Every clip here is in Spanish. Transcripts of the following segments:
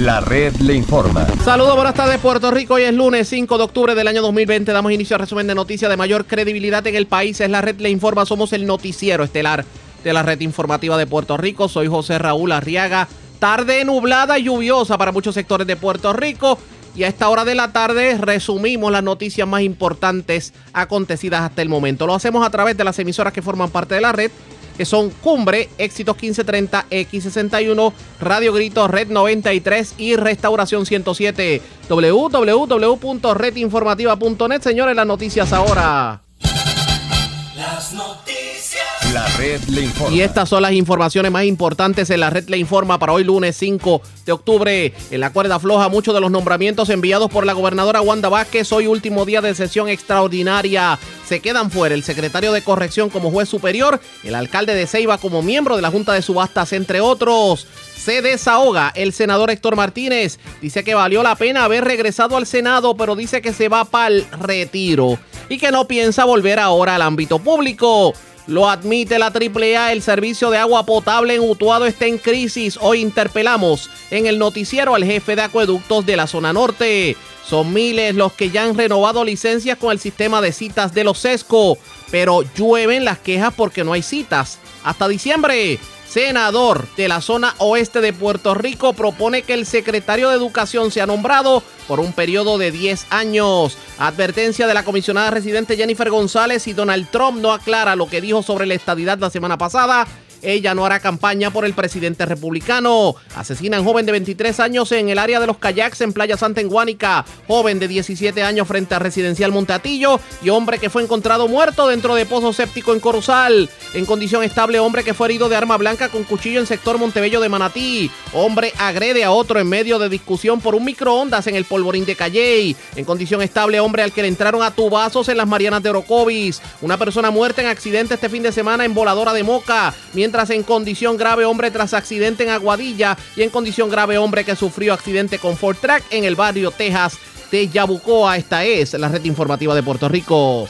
La red le informa. Saludos, buenas tardes Puerto Rico. Hoy es lunes 5 de octubre del año 2020. Damos inicio al resumen de noticias de mayor credibilidad en el país. Es la red le informa. Somos el noticiero estelar de la red informativa de Puerto Rico. Soy José Raúl Arriaga. Tarde nublada y lluviosa para muchos sectores de Puerto Rico. Y a esta hora de la tarde resumimos las noticias más importantes acontecidas hasta el momento. Lo hacemos a través de las emisoras que forman parte de la red que son Cumbre, Éxitos 1530, X61, Radio Grito, Red 93 y Restauración 107. www.redinformativa.net. Señores, las noticias ahora. Las noticias. La red le informa. Y estas son las informaciones más importantes en la red le informa para hoy lunes 5 de octubre. En la cuerda floja, muchos de los nombramientos enviados por la gobernadora Wanda Vázquez, hoy último día de sesión extraordinaria. Se quedan fuera el secretario de corrección como juez superior, el alcalde de Ceiba como miembro de la Junta de Subastas, entre otros. Se desahoga el senador Héctor Martínez. Dice que valió la pena haber regresado al Senado, pero dice que se va para el retiro y que no piensa volver ahora al ámbito público. Lo admite la AAA, el servicio de agua potable en Utuado está en crisis. Hoy interpelamos en el noticiero al jefe de acueductos de la zona norte. Son miles los que ya han renovado licencias con el sistema de citas de los SESCO, pero llueven las quejas porque no hay citas. Hasta diciembre, senador de la zona oeste de Puerto Rico, propone que el secretario de Educación sea nombrado por un periodo de 10 años. Advertencia de la comisionada residente Jennifer González y Donald Trump no aclara lo que dijo sobre la estadidad la semana pasada ella no hará campaña por el presidente republicano. Asesinan joven de 23 años en el área de los kayaks en Playa Santa en Guánica. Joven de 17 años frente a Residencial Monteatillo. Y hombre que fue encontrado muerto dentro de pozo séptico en Corozal. En condición estable, hombre que fue herido de arma blanca con cuchillo en sector Montebello de Manatí. Hombre agrede a otro en medio de discusión por un microondas en el polvorín de Calley. En condición estable, hombre al que le entraron a tubazos en las Marianas de Orocovis. Una persona muerta en accidente este fin de semana en Voladora de Moca. En condición grave hombre tras accidente en Aguadilla y en condición grave hombre que sufrió accidente con Ford Track en el barrio Texas de Yabucoa. Esta es la red informativa de Puerto Rico.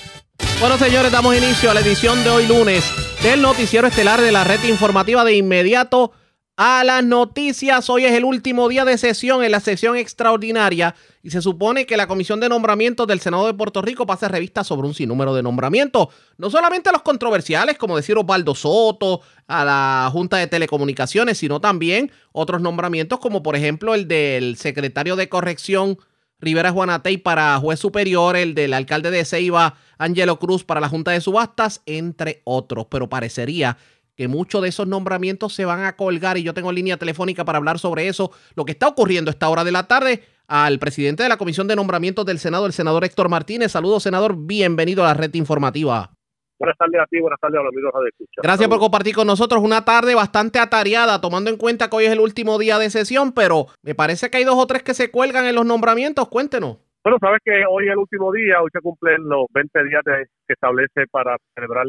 Bueno, señores, damos inicio a la edición de hoy lunes del noticiero estelar de la red informativa de inmediato a las noticias. Hoy es el último día de sesión en la sesión extraordinaria y se supone que la Comisión de Nombramientos del Senado de Puerto Rico pase revista sobre un sinnúmero de nombramientos, no solamente los controversiales, como decir Osvaldo Soto a la Junta de Telecomunicaciones, sino también otros nombramientos, como por ejemplo el del secretario de Corrección Rivera Juanatey para juez superior, el del alcalde de Ceiba, Angelo Cruz para la Junta de Subastas, entre otros. Pero parecería que muchos de esos nombramientos se van a colgar y yo tengo línea telefónica para hablar sobre eso, lo que está ocurriendo a esta hora de la tarde al presidente de la Comisión de Nombramientos del Senado, el senador Héctor Martínez. Saludos, senador, bienvenido a la red informativa. Buenas tardes a ti, buenas tardes a los amigos de escucha. Gracias por compartir con nosotros una tarde bastante atareada, tomando en cuenta que hoy es el último día de sesión, pero me parece que hay dos o tres que se cuelgan en los nombramientos. Cuéntenos. Bueno, sabes que hoy es el último día, hoy se cumplen los 20 días que establece para celebrar,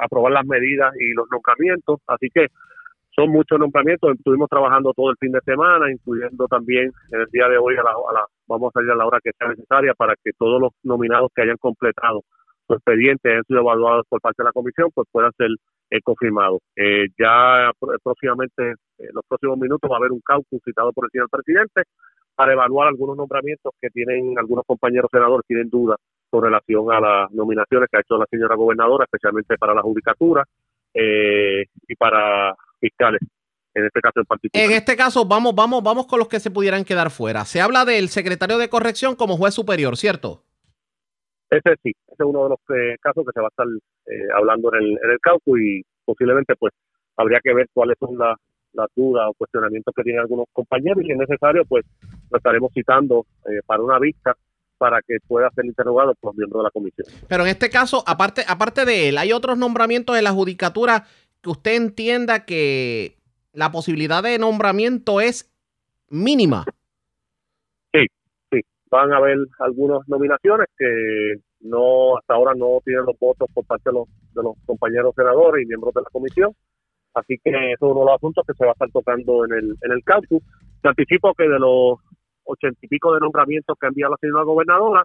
aprobar las medidas y los nombramientos, así que son muchos nombramientos. Estuvimos trabajando todo el fin de semana, incluyendo también en el día de hoy, a la, vamos a salir a la hora que sea necesaria para que todos los nominados que hayan completado su expediente hayan sido evaluados por parte de la comisión, pues puedan ser eh, confirmados. Eh, ya próximamente, en los próximos minutos, va a haber un caucus citado por el señor presidente para evaluar algunos nombramientos que tienen algunos compañeros senadores, tienen dudas con relación a las nominaciones que ha hecho la señora gobernadora, especialmente para la judicatura eh, y para fiscales en este caso en particular. En este caso, vamos, vamos, vamos con los que se pudieran quedar fuera. Se habla del secretario de corrección como juez superior, ¿cierto? Ese sí, ese es uno de los eh, casos que se va a estar eh, hablando en el, en el caucus y posiblemente pues habría que ver cuáles son las las dudas o cuestionamientos que tienen algunos compañeros y si es necesario, pues lo estaremos citando eh, para una vista para que pueda ser interrogado por miembros de la comisión. Pero en este caso, aparte, aparte de él, ¿hay otros nombramientos en la judicatura que usted entienda que la posibilidad de nombramiento es mínima? Sí, sí. Van a haber algunas nominaciones que no hasta ahora no tienen los votos por parte de los, de los compañeros senadores y miembros de la comisión Así que eso es uno de los asuntos que se va a estar tocando en el, en el caucus. Te anticipo que de los ochenta y pico de nombramientos que ha enviado la señora gobernadora,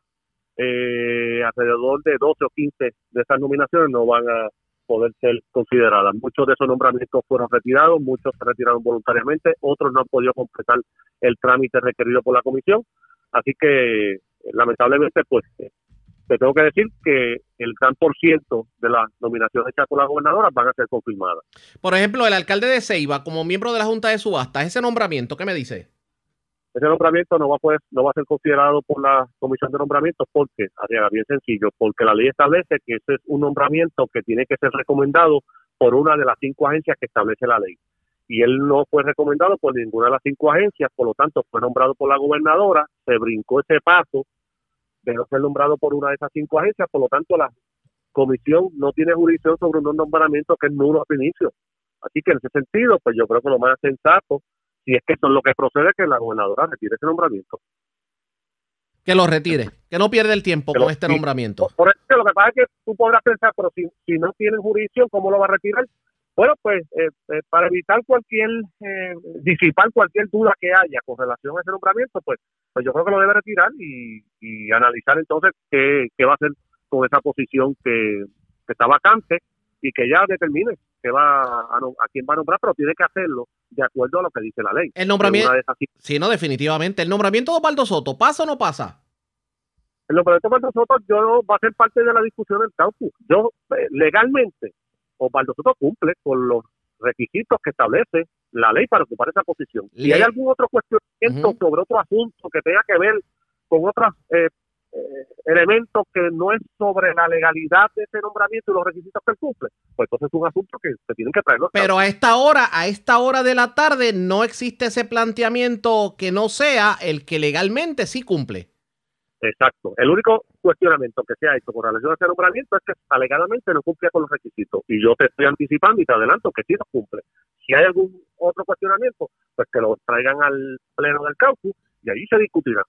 eh, alrededor de 12 o 15 de esas nominaciones no van a poder ser consideradas. Muchos de esos nombramientos fueron retirados, muchos se retiraron voluntariamente, otros no han podido completar el trámite requerido por la comisión. Así que, lamentablemente, pues te tengo que decir que el gran por ciento de las nominaciones hechas por la gobernadora van a ser confirmadas. Por ejemplo, el alcalde de Ceiba, como miembro de la Junta de Subasta, ese nombramiento, ¿qué me dice? Ese nombramiento no va a poder, no va a ser considerado por la Comisión de Nombramientos porque, bien sencillo, porque la ley establece que ese es un nombramiento que tiene que ser recomendado por una de las cinco agencias que establece la ley. Y él no fue recomendado por ninguna de las cinco agencias, por lo tanto fue nombrado por la gobernadora, se brincó ese paso de no ser nombrado por una de esas cinco agencias, por lo tanto la comisión no tiene jurisdicción sobre un nombramiento que es nulo a inicio. Así que en ese sentido, pues yo creo que lo más sensato, si es que eso es lo que procede, que la gobernadora retire ese nombramiento. Que lo retire, que no pierda el tiempo con este nombramiento. Por, eso lo que pasa es que tú podrás pensar, pero si, si no tiene jurisdicción, ¿cómo lo va a retirar? Bueno, pues eh, eh, para evitar cualquier, eh, disipar cualquier duda que haya con relación a ese nombramiento, pues, pues yo creo que lo debe retirar y, analizar entonces qué, va a hacer con esa posición que, está vacante y que ya determine que va a, a quién va a nombrar, pero tiene que hacerlo de acuerdo a lo que dice la ley. El nombramiento, sí, no, definitivamente. ¿El nombramiento de Osvaldo Soto pasa o no pasa? El nombramiento de Osvaldo Soto yo, va a ser parte de la discusión del caucus. Yo, legalmente, Osvaldo Soto cumple con los requisitos que establece la ley para ocupar esa posición. Si hay algún otro cuestionamiento sobre otro asunto que tenga que ver con otros eh, eh, elementos que no es sobre la legalidad de ese nombramiento y los requisitos que él cumple, pues entonces es un asunto que se tienen que traer. Pero a esta hora, a esta hora de la tarde, no existe ese planteamiento que no sea el que legalmente sí cumple. Exacto. El único cuestionamiento que se ha hecho con relación a ese nombramiento es que alegadamente no cumple con los requisitos. Y yo te estoy anticipando y te adelanto que sí los cumple. Si hay algún otro cuestionamiento, pues que lo traigan al pleno del caucus y ahí se discutirá.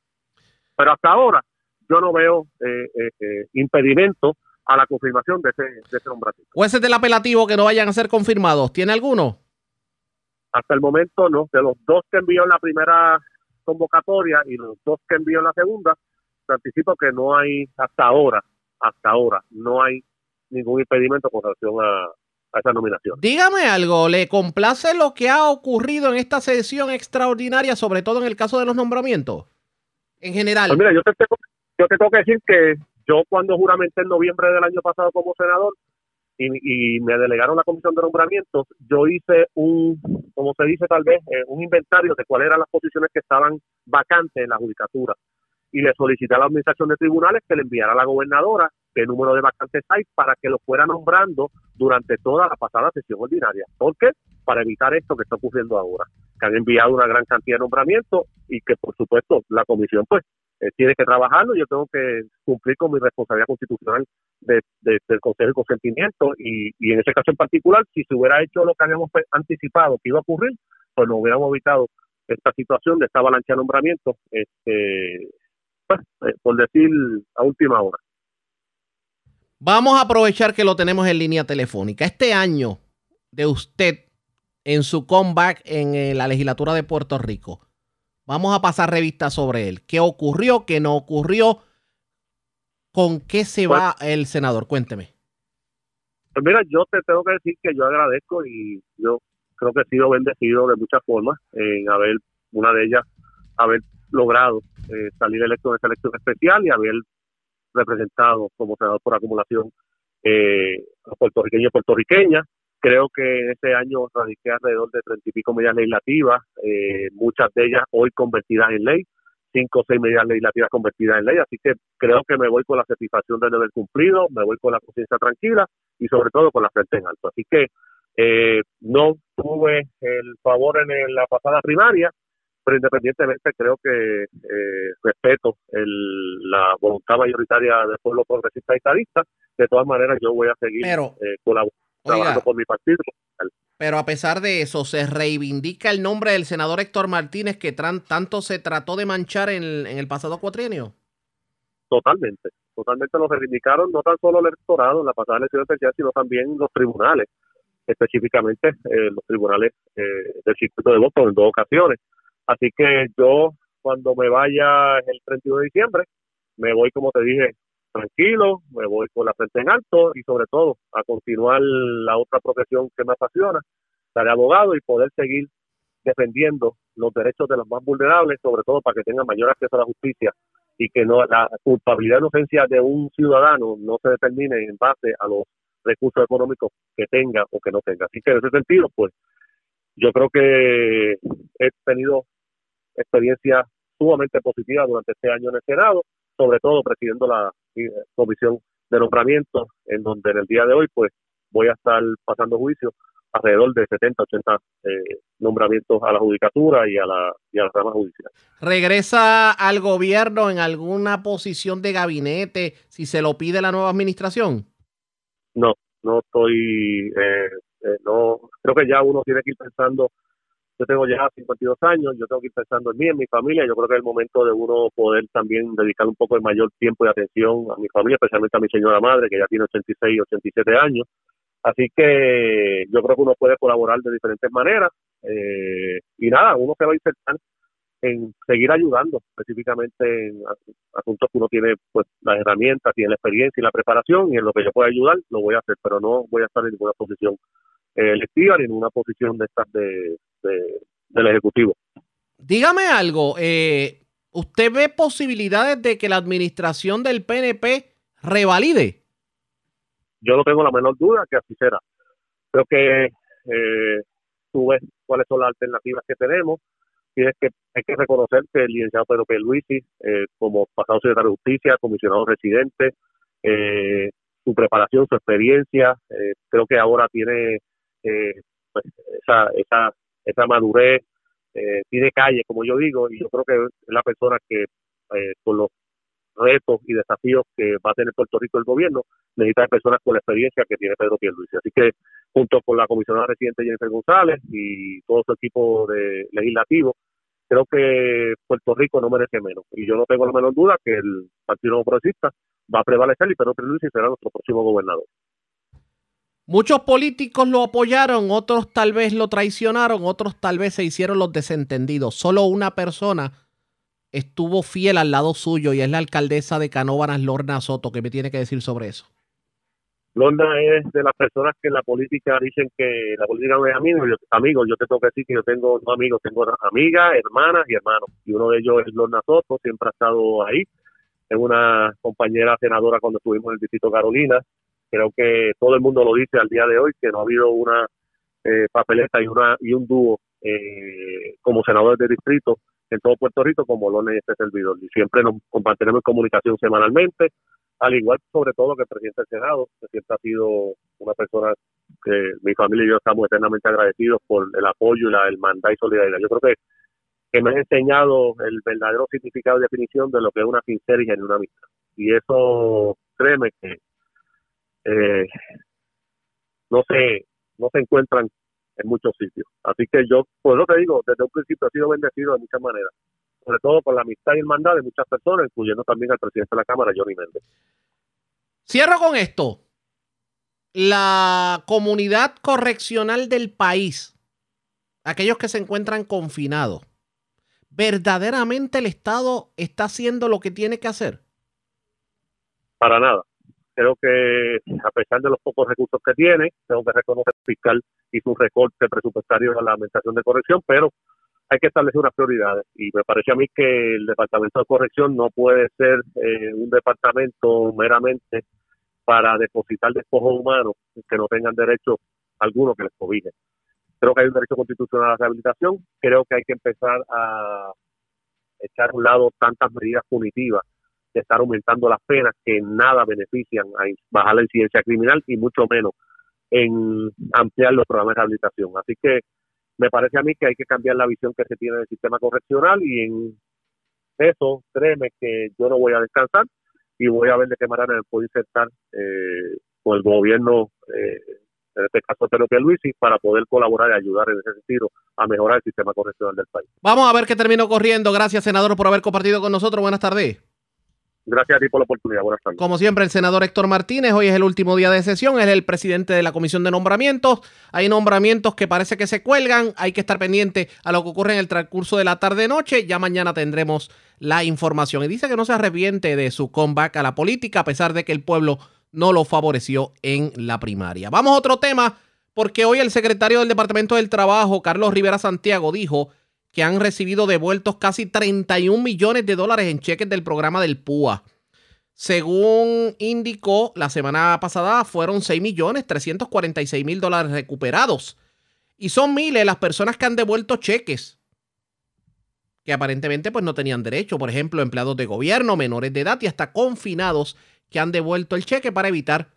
Pero hasta ahora yo no veo eh, eh, eh, impedimento a la confirmación de ese, de ese nombramiento. ¿O ese del apelativo que no vayan a ser confirmados? ¿Tiene alguno? Hasta el momento no. De los dos que envió en la primera convocatoria y los dos que envió en la segunda, te anticipo que no hay, hasta ahora, hasta ahora, no hay ningún impedimento con relación a, esa nominación. Dígame algo, ¿le complace lo que ha ocurrido en esta sesión extraordinaria, sobre todo en el caso de los nombramientos? En general. Pues mira, yo te, tengo, yo te tengo que decir que yo cuando juramenté en noviembre del año pasado como senador y, me delegaron la comisión de nombramientos, yo hice un, como se dice tal vez, eh, un inventario de cuáles eran las posiciones que estaban vacantes en la judicatura y le solicité a la administración de tribunales que le enviara a la gobernadora el número de vacantes hay para que lo fuera nombrando durante toda la pasada sesión ordinaria. ¿Por qué? Para evitar esto que está ocurriendo ahora, que han enviado una gran cantidad de nombramientos y que por supuesto la comisión pues eh, tiene que trabajarlo, yo tengo que cumplir con mi responsabilidad constitucional de, del Consejo de Consentimiento y, y en ese caso en particular, si se hubiera hecho lo que habíamos anticipado que iba a ocurrir, pues nos hubiéramos evitado esta situación de esta avalancha de nombramientos este, pues, eh, por decir a última hora. Vamos a aprovechar que lo tenemos en línea telefónica. Este año de usted en su comeback en eh, la legislatura de Puerto Rico, vamos a pasar revista sobre él. ¿Qué ocurrió? ¿Qué no ocurrió? ¿Con qué se va pues el senador? Cuénteme. Pues mira, yo te tengo que decir que yo agradezco y yo creo que he sido bendecido de muchas formas en haber, una de ellas, haber logrado eh, salir electo en esta elección especial y haber representado como senador por acumulación eh, a puertorriqueños y puertorriqueñas. Creo que este año radiqué alrededor de treinta y pico medidas legislativas, eh, muchas de ellas hoy convertidas en ley, cinco o seis medidas legislativas convertidas en ley, así que creo que me voy con la satisfacción de deber cumplido, me voy con la conciencia tranquila y sobre todo con la frente en alto. Así que eh, no tuve el favor en la pasada primaria, pero independientemente creo que eh, respeto el, la voluntad mayoritaria del pueblo progresista y estadista. De todas maneras, yo voy a seguir eh, trabajando por mi partido. Pero a pesar de eso, se reivindica el nombre del senador Héctor Martínez que tanto se trató de manchar en el, en el pasado cuatrienio. Totalmente, totalmente lo reivindicaron no tan solo el electorado en la pasada elección especial, sino también los tribunales, específicamente eh, los tribunales del circuito de votos en dos ocasiones. Así que yo, cuando me vaya el 31 de diciembre, me voy, como te dije, tranquilo, me voy con la frente en alto y sobre todo a continuar la otra profesión que me apasiona, ser abogado y poder seguir defendiendo los derechos de los más vulnerables, sobre todo para que tengan mayor acceso a la justicia y que no la culpabilidad o inocencia de un ciudadano no se determine en base a los recursos económicos que tenga o que no tenga. Así que en ese sentido, pues yo creo que he tenido experiencia sumamente positiva durante este año en el Senado, sobre todo presidiendo la eh, comisión de nombramientos, en donde en el día de hoy pues voy a estar pasando juicio alrededor de 70, 80 eh, nombramientos a la judicatura y a la, y a la rama judicial. ¿Regresa al gobierno en alguna posición de gabinete si se lo pide la nueva administración? No, no estoy, eh, eh, no, creo que ya uno tiene que ir pensando yo tengo ya 52 años, yo tengo que ir pensando en mí, en mi familia, yo creo que es el momento de uno poder también dedicar un poco de mayor tiempo y atención a mi familia, especialmente a mi señora madre, que ya tiene 86, 87 años. Así que yo creo que uno puede colaborar de diferentes maneras eh, y nada, uno se va a insertar en seguir ayudando específicamente en asuntos que uno tiene pues las herramientas, tiene la experiencia y la preparación y en lo que yo pueda ayudar lo voy a hacer, pero no voy a estar en ninguna posición electiva ni en una posición de estas de, del Ejecutivo. Dígame algo, eh, ¿usted ve posibilidades de que la administración del PNP revalide? Yo no tengo la menor duda que así será. Creo que eh, tú ves cuáles son las alternativas que tenemos. Tienes que, hay que reconocer que el licenciado Pedro P. Luisi, eh, como pasado secretario de Justicia, comisionado residente, eh, su preparación, su experiencia, creo que ahora tiene pues, esa, esa esa madurez, eh, tiene calle, como yo digo, y yo creo que es la persona que eh, con los retos y desafíos que va a tener Puerto Rico el gobierno, necesita personas con la experiencia que tiene Pedro Pierluisi. Así que junto con la comisionada residente Jennifer González y todo su equipo de legislativo, creo que Puerto Rico no merece menos. Y yo no tengo la menor duda que el Partido Progresista va a prevalecer y Pedro Pierluisi será nuestro próximo gobernador. Muchos políticos lo apoyaron, otros tal vez lo traicionaron, otros tal vez se hicieron los desentendidos. Solo una persona estuvo fiel al lado suyo y es la alcaldesa de Canóvanas, Lorna Soto, que me tiene que decir sobre eso. Lorna es de las personas que en la política dicen que la política no es amigo. Yo, amigos, yo te tengo que decir que yo tengo dos amigos, tengo amigas, hermanas y hermanos. Y uno de ellos es Lorna Soto, siempre ha estado ahí. Es una compañera senadora cuando estuvimos en el distrito Carolina Creo que todo el mundo lo dice al día de hoy, que no ha habido una eh, papeleta y, una, y un dúo eh, como senadores de distrito en todo Puerto Rico como lo en este servidor. Y siempre nos mantenemos en comunicación semanalmente, al igual sobre todo que el presidente del Senado, que siempre ha sido una persona que mi familia y yo estamos eternamente agradecidos por el apoyo y la hermandad y solidaridad. Yo creo que, que me ha enseñado el verdadero significado y definición de lo que es una sincera y genuina amistad. Y eso, créeme que eh, no se no se encuentran en muchos sitios. Así que yo, pues lo te digo, desde un principio he sido bendecido de muchas maneras, sobre todo con la amistad y hermandad de muchas personas, incluyendo también al presidente de la Cámara, Johnny Méndez. Cierro con esto. La comunidad correccional del país, aquellos que se encuentran confinados, ¿verdaderamente el Estado está haciendo lo que tiene que hacer? Para nada creo que a pesar de los pocos recursos que tiene, tengo que reconocer el fiscal hizo un recorte presupuestario a la administración de corrección, pero hay que establecer unas prioridades y me parece a mí que el departamento de corrección no puede ser eh, un departamento meramente para depositar despojos humanos que no tengan derecho alguno que les cobije. Creo que hay un derecho constitucional a la rehabilitación, creo que hay que empezar a echar a un lado tantas medidas punitivas estar aumentando las penas que nada benefician a bajar la incidencia criminal y mucho menos en ampliar los programas de rehabilitación. Así que me parece a mí que hay que cambiar la visión que se tiene del sistema correccional y en eso, créeme que yo no voy a descansar y voy a ver de qué manera me puedo insertar eh, con el gobierno, eh, en este caso Pedro Luisi, para poder colaborar y ayudar en ese sentido a mejorar el sistema correccional del país. Vamos a ver qué termino corriendo. Gracias, senador, por haber compartido con nosotros. Buenas tardes. Gracias a ti por la oportunidad. Buenas tardes. Como siempre, el senador Héctor Martínez, hoy es el último día de sesión, es el presidente de la Comisión de Nombramientos. Hay nombramientos que parece que se cuelgan, hay que estar pendiente a lo que ocurre en el transcurso de la tarde-noche. Ya mañana tendremos la información. Y dice que no se arrepiente de su comeback a la política, a pesar de que el pueblo no lo favoreció en la primaria. Vamos a otro tema, porque hoy el secretario del Departamento del Trabajo, Carlos Rivera Santiago, dijo que han recibido devueltos casi 31 millones de dólares en cheques del programa del PUA. Según indicó, la semana pasada fueron 6 millones 346 mil dólares recuperados. Y son miles las personas que han devuelto cheques que aparentemente pues no tenían derecho. Por ejemplo, empleados de gobierno, menores de edad y hasta confinados que han devuelto el cheque para evitar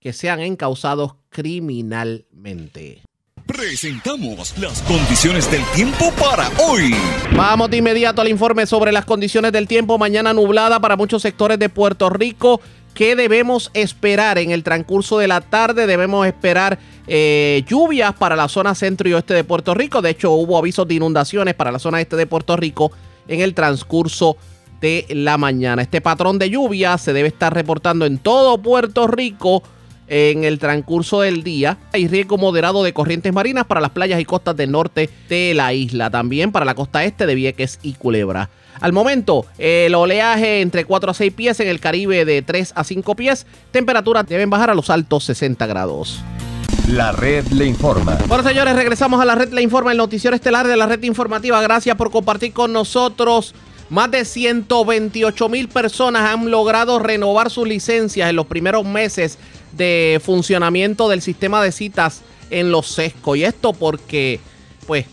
que sean encausados criminalmente. Presentamos las condiciones del tiempo para hoy. Vamos de inmediato al informe sobre las condiciones del tiempo. Mañana nublada para muchos sectores de Puerto Rico. ¿Qué debemos esperar en el transcurso de la tarde? Debemos esperar eh, lluvias para la zona centro y oeste de Puerto Rico. De hecho, hubo avisos de inundaciones para la zona este de Puerto Rico en el transcurso de la mañana. Este patrón de lluvia se debe estar reportando en todo Puerto Rico en el transcurso del día. Hay riesgo moderado de corrientes marinas para las playas y costas del norte de la isla, también para la costa este de Vieques y Culebra. Al momento, el oleaje entre 4 a 6 pies en el Caribe de 3 a 5 pies. Temperaturas deben bajar a los altos 60 grados. La red le informa. Bueno, señores, regresamos a la red le informa, el noticiero estelar de la red informativa. Gracias por compartir con nosotros. Más de 128 mil personas han logrado renovar sus licencias en los primeros meses de funcionamiento del sistema de citas en los sescos. Y esto porque, pues,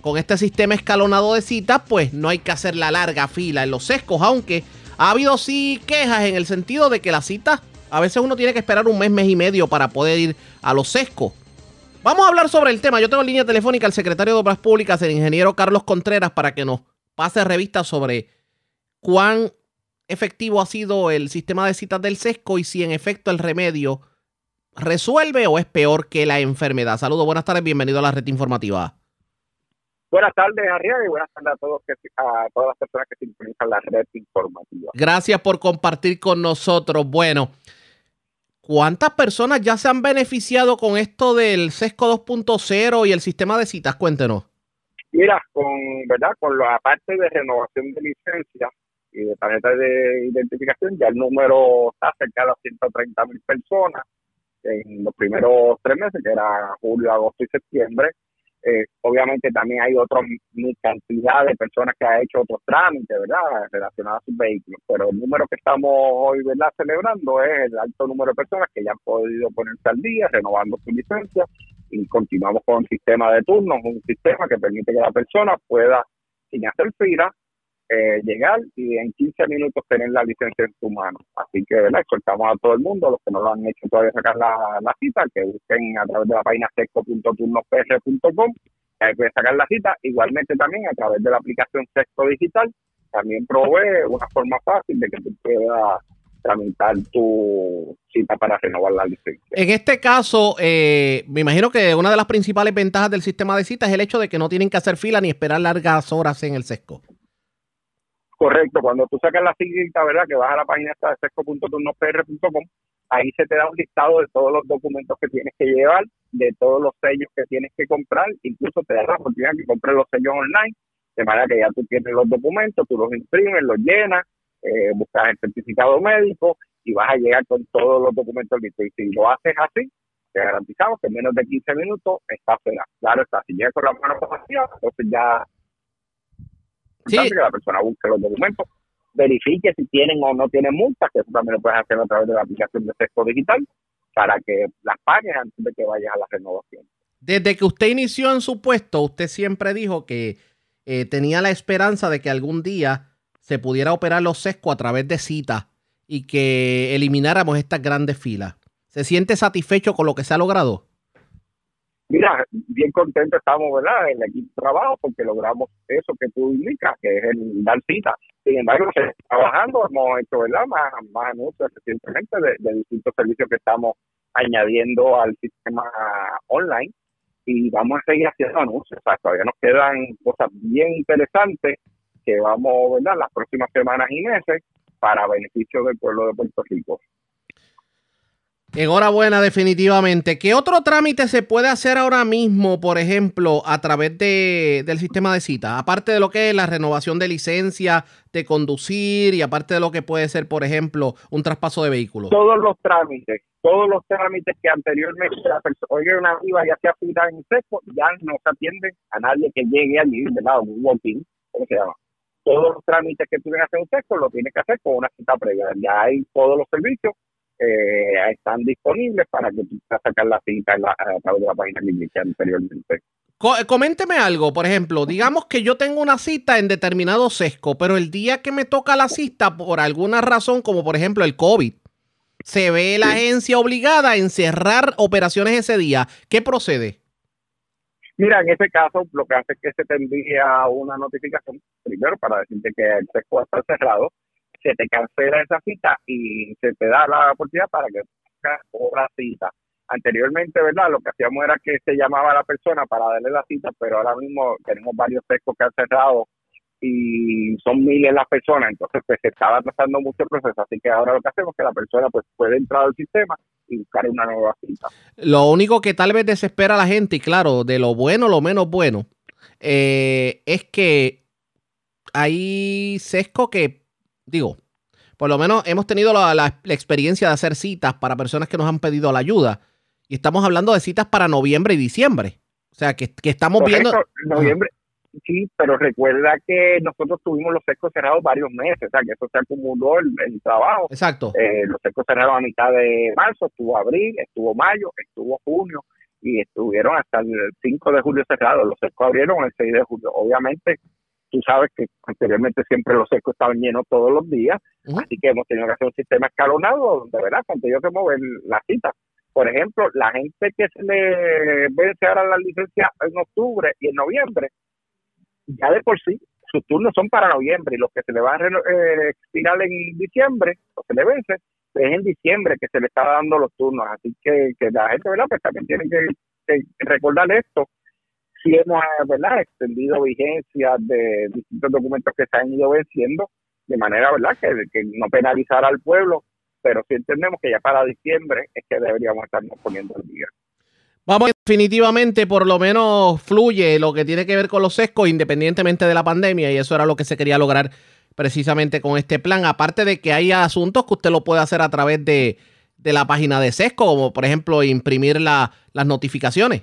con este sistema escalonado de citas, pues no hay que hacer la larga fila en los sescos, aunque ha habido sí quejas en el sentido de que las citas, a veces uno tiene que esperar un mes, mes y medio para poder ir a los sescos. Vamos a hablar sobre el tema. Yo tengo en línea telefónica al secretario de Obras Públicas, el ingeniero Carlos Contreras, para que nos pase revista sobre cuán efectivo ha sido el sistema de citas del sesco y si en efecto el remedio resuelve o es peor que la enfermedad. Saludos, buenas tardes, bienvenido a la red informativa. Buenas tardes, Arriaga, y buenas tardes a, todos a todas las personas que sintonizan la red informativa. Gracias por compartir con nosotros. Bueno, ¿cuántas personas ya se han beneficiado con esto del sesco 2.0 y el sistema de citas? Cuéntenos. Mira, con verdad, con la parte de renovación de licencias, y de tarjetas de identificación, ya el número está cerca de las 130 mil personas en los primeros tres meses, que era julio, agosto y septiembre. Eh, obviamente también hay otra cantidad de personas que ha hecho otros trámites, ¿verdad?, relacionados a sus vehículos, pero el número que estamos hoy, ¿verdad?, celebrando es el alto número de personas que ya han podido ponerse al día, renovando su licencia, y continuamos con el sistema de turnos, un sistema que permite que la persona pueda, sin hacer fila, eh, llegar y en 15 minutos tener la licencia en su mano. Así que, ¿verdad? Exhortamos a todo el mundo, los que no lo han hecho todavía sacar la, cita, que busquen a través de la página sexto.turnospr.com, ahí pueden sacar la cita. Igualmente también a través de la aplicación Sexto Digital, también provee una forma fácil de que tú puedas tramitar tu cita para renovar la licencia. En este caso, eh, me imagino que una de las principales ventajas del sistema de cita es el hecho de que no tienen que hacer fila ni esperar largas horas en el sesco. Correcto, cuando tú sacas la cita, ¿verdad? Que vas a la página esta de sesco.turnopr.com, ahí se te da un listado de todos los documentos que tienes que llevar, de todos los sellos que tienes que comprar, incluso te da la oportunidad que compres los sellos online, de manera que ya tú tienes los documentos, tú los imprimes, los llenas, eh, buscas el certificado médico y vas a llegar con todos los documentos listos. Y si lo haces así, te garantizamos que en menos de 15 minutos está fuera. Claro está, si llegas con la mano vacía, entonces ya Sí. Que la persona busque los documentos, verifique si tienen o no tienen multas, que eso también lo puedes hacer a través de la aplicación de Sesco Digital, para que las pagues antes de que vayas a la renovación. Desde que usted inició en su puesto, usted siempre dijo que eh, tenía la esperanza de que algún día se pudiera operar los sesco a través de cita y que elimináramos estas grandes filas. ¿Se siente satisfecho con lo que se ha logrado? Mira, bien contento estamos, ¿verdad?, en el equipo de trabajo porque logramos eso que tú indicas, que es el dar cita. Sin embargo, trabajando, hemos hecho, ¿verdad?, más, más anuncios recientemente de, distintos servicios que estamos añadiendo al sistema online y vamos a seguir haciendo anuncios. O sea, todavía nos quedan cosas bien interesantes que vamos, ¿verdad?, las próximas semanas y meses para beneficio del pueblo de Puerto Rico. Enhorabuena, definitivamente. ¿Qué otro trámite se puede hacer ahora mismo, por ejemplo, a través de, del sistema de cita? Aparte de lo que es la renovación de licencia de conducir y aparte de lo que puede ser, por ejemplo, un traspaso de vehículos. Todos los trámites, todos los trámites que anteriormente la persona, una viva ya se cita en seco, ya no se atiende a nadie que llegue allí, ¿verdad? Un walking, ¿cómo se llama? Todos los trámites que tú que hacer en seco lo tienes que hacer con una cita previa. Ya hay todos los servicios eh, están disponibles para que tú puedas sacar la cita a través de la página que dije anteriormente. Eh, coménteme algo, por ejemplo, digamos que yo tengo una cita en determinado sesco, pero el día que me toca la cita, por alguna razón, como por ejemplo el COVID, se ve la agencia obligada a encerrar operaciones ese día. ¿Qué procede? Mira, en ese caso, lo que hace es que se tendría una notificación, primero para decirte que el sesco está cerrado, se te cancela esa cita y se te da la oportunidad para que otra cita. Anteriormente, ¿verdad? Lo que hacíamos era que se llamaba a la persona para darle la cita, pero ahora mismo tenemos varios textos que han cerrado y son miles las personas, entonces pues se estaba trazando mucho el proceso, así que ahora lo que hacemos es que la persona pues puede entrar al sistema y buscar una nueva cita. Lo único que tal vez desespera a la gente, y claro, de lo bueno, lo menos bueno, eh, es que hay sesco que digo, por lo menos hemos tenido la, experiencia de hacer citas para personas que nos han pedido la ayuda. Y estamos hablando de citas para noviembre y diciembre. O sea, que, estamos viendo... Noviembre, sí, pero recuerda que nosotros tuvimos los secos cerrados varios meses, o sea, que eso se acumuló el, el trabajo. Exacto. Eh, los secos cerrados a mitad de marzo, estuvo abril, estuvo mayo, estuvo junio y estuvieron hasta el 5 de julio cerrados. Los secos abrieron el 6 de julio. Obviamente, tú sabes que anteriormente siempre los secos estaban llenos todos los días, así que hemos tenido que hacer un sistema escalonado donde, ¿verdad? Cuando yo que mover la cita. Por ejemplo, la gente que se le vence ahora la licencia en octubre y en noviembre, ya de por sí, sus turnos son para noviembre y los que se le van a eh, expirar en diciembre, o se le vence, es en diciembre que se le está dando los turnos. Así que, que la gente, ¿verdad? Pues también tiene que recordar esto sí hemos ¿verdad? extendido vigencia de distintos documentos que se han ido venciendo de manera verdad que, no penalizar al pueblo, pero sí entendemos que ya para diciembre es que deberíamos estarnos poniendo el día. Vamos, definitivamente, por lo menos fluye lo que tiene que ver con los sescos, independientemente de la pandemia, y eso era lo que se quería lograr precisamente con este plan. Aparte de que hay asuntos que usted lo puede hacer a través de, la página de sesco, como por ejemplo imprimir las notificaciones.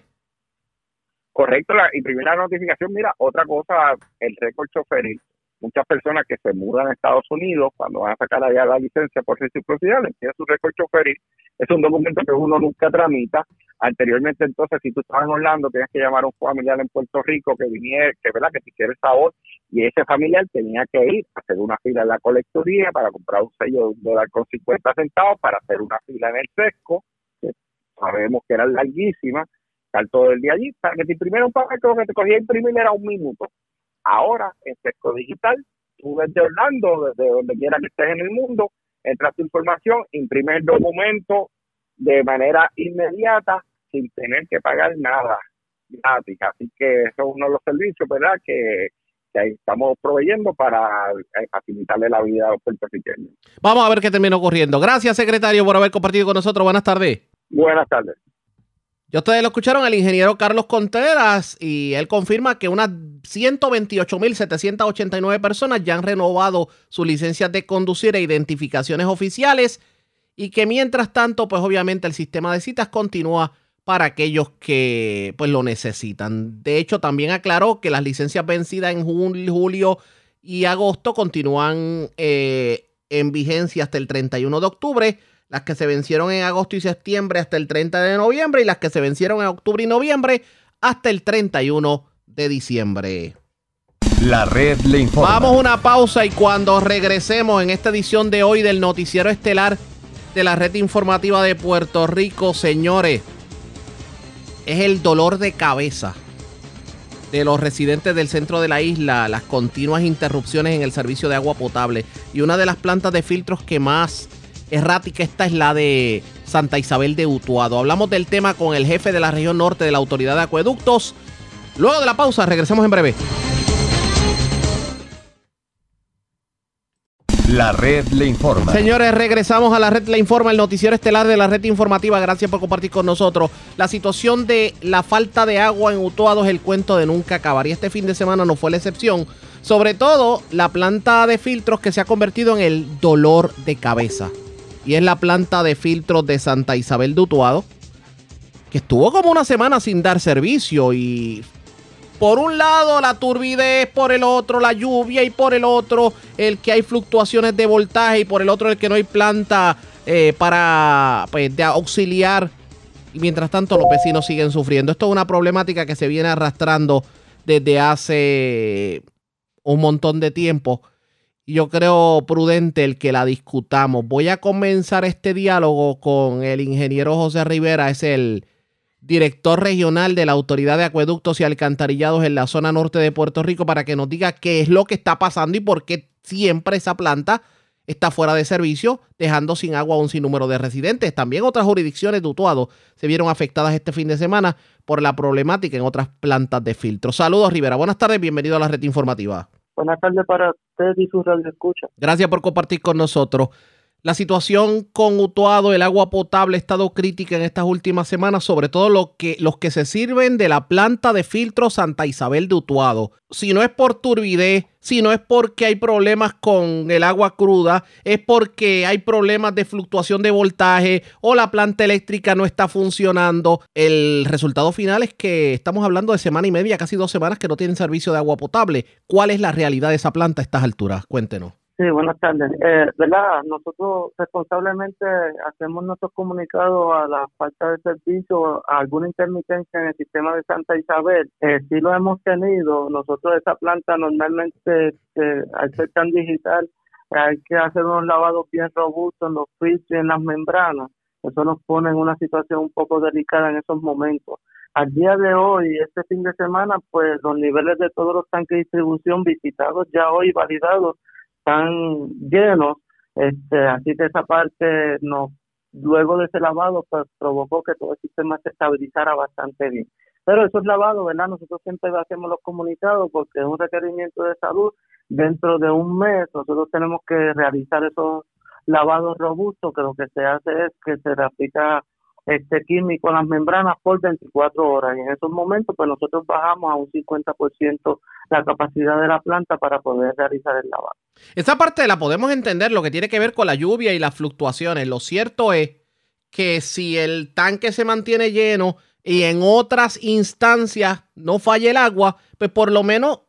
Correcto, la, y primera notificación, mira, otra cosa, el récord choferil. Muchas personas que se mudan a Estados Unidos, cuando van a sacar allá la licencia por reciprocidad, les su récord choferil. Es un documento que uno nunca tramita. Anteriormente, entonces, si tú estabas en Orlando, tenías que llamar a un familiar en Puerto Rico que viniera, que, ¿verdad? que te hiciera el sabor, y ese familiar tenía que ir a hacer una fila en la colectoría para comprar un sello de un dólar con 50 centavos, para hacer una fila en el sesco, que sabemos que era larguísima, estar todo el día allí. Para que te imprimiera un papel, lo que te cogía imprimir era un minuto. Ahora, en Sesco Digital, tú desde Orlando, desde donde quiera que estés en el mundo, entras tu información, imprimes el documento de manera inmediata sin tener que pagar nada gratis. Así que eso es uno de los servicios, ¿verdad?, que, que estamos proveyendo para eh, facilitarle la vida a los puertorriqueños. Vamos a ver qué termina ocurriendo. Gracias, secretario, por haber compartido con nosotros. Buenas tardes. Buenas tardes. Ya ustedes lo escucharon al ingeniero Carlos Contreras y él confirma que unas 128.789 personas ya han renovado sus licencias de conducir e identificaciones oficiales y que mientras tanto, pues obviamente el sistema de citas continúa para aquellos que pues lo necesitan. De hecho, también aclaró que las licencias vencidas en julio y agosto continúan eh, en vigencia hasta el 31 de octubre las que se vencieron en agosto y septiembre hasta el 30 de noviembre y las que se vencieron en octubre y noviembre hasta el 31 de diciembre. La red le informa. Vamos a una pausa y cuando regresemos en esta edición de hoy del noticiero estelar de la red informativa de Puerto Rico, señores, es el dolor de cabeza de los residentes del centro de la isla, las continuas interrupciones en el servicio de agua potable y una de las plantas de filtros que más errática esta es la de Santa Isabel de Utuado. Hablamos del tema con el jefe de la región norte de la Autoridad de Acueductos. Luego de la pausa, regresamos en breve. La red le informa. Señores, regresamos a la red le informa, el noticiero estelar de la red informativa. Gracias por compartir con nosotros. La situación de la falta de agua en Utuado es el cuento de nunca acabar. Y este fin de semana no fue la excepción. Sobre todo la planta de filtros que se ha convertido en el dolor de cabeza. Y es la planta de filtros de Santa Isabel de. Que estuvo como una semana sin dar servicio y por un lado la turbidez, por el otro la lluvia y por el otro el que hay fluctuaciones de voltaje y por el otro el que no hay planta eh, para pues, de auxiliar. Y mientras tanto los vecinos siguen sufriendo. Esto es una problemática que se viene arrastrando desde hace un montón de tiempo. Yo creo prudente el que la discutamos. Voy a comenzar este diálogo con el ingeniero José Rivera, es el director regional de la Autoridad de Acueductos y Alcantarillados en la zona norte de Puerto Rico, para que nos diga qué es lo que está pasando y por qué siempre esa planta está fuera de servicio, dejando sin agua a un sinnúmero de residentes. También otras jurisdicciones de se vieron afectadas este fin de semana por la problemática en otras plantas de filtro. Saludos, Rivera. Buenas tardes, bienvenido a la red informativa. Buenas tardes para usted y su radio escucha. Gracias por compartir con nosotros. La situación con Utuado, el agua potable ha estado crítica en estas últimas semanas, sobre todo los que, se sirven de la planta de filtro Santa Isabel de Utuado. Si no es por turbidez, si no es porque hay problemas con el agua cruda, es porque hay problemas de fluctuación de voltaje o la planta eléctrica no está funcionando. El resultado final es que estamos hablando de semana y media, casi dos semanas que no tienen servicio de agua potable. ¿Cuál es la realidad de esa planta a estas alturas? Cuéntenos. Sí, buenas tardes. Eh, ¿Verdad? Nosotros responsablemente hacemos nuestros comunicados a la falta de servicio, alguna intermitencia en el sistema de Santa Isabel. Eh, sí lo hemos tenido. Nosotros esa planta normalmente, eh, al ser tan digital, hay que hacer unos lavados bien robustos en los filtros y en las membranas. Eso nos pone en una situación un poco delicada en esos momentos. Al día de hoy, este fin de semana, pues los niveles de todos los tanques de distribución visitados ya hoy validados están llenos, este, así que esa parte no, luego de ese lavado pues provocó que todo el sistema se estabilizara bastante bien. Pero esos lavados, ¿verdad? Nosotros siempre hacemos los comunicados porque es un requerimiento de salud. Dentro de un mes nosotros tenemos que realizar esos lavados robustos que lo que se hace es que se aplica este químico las membranas por 24 horas y en esos momentos pues nosotros bajamos a un 50% la capacidad de la planta para poder realizar el lavado. Esa parte la podemos entender, lo que tiene que ver con la lluvia y las fluctuaciones. Lo cierto es que si el tanque se mantiene lleno y en otras instancias no falla el agua, pues por lo menos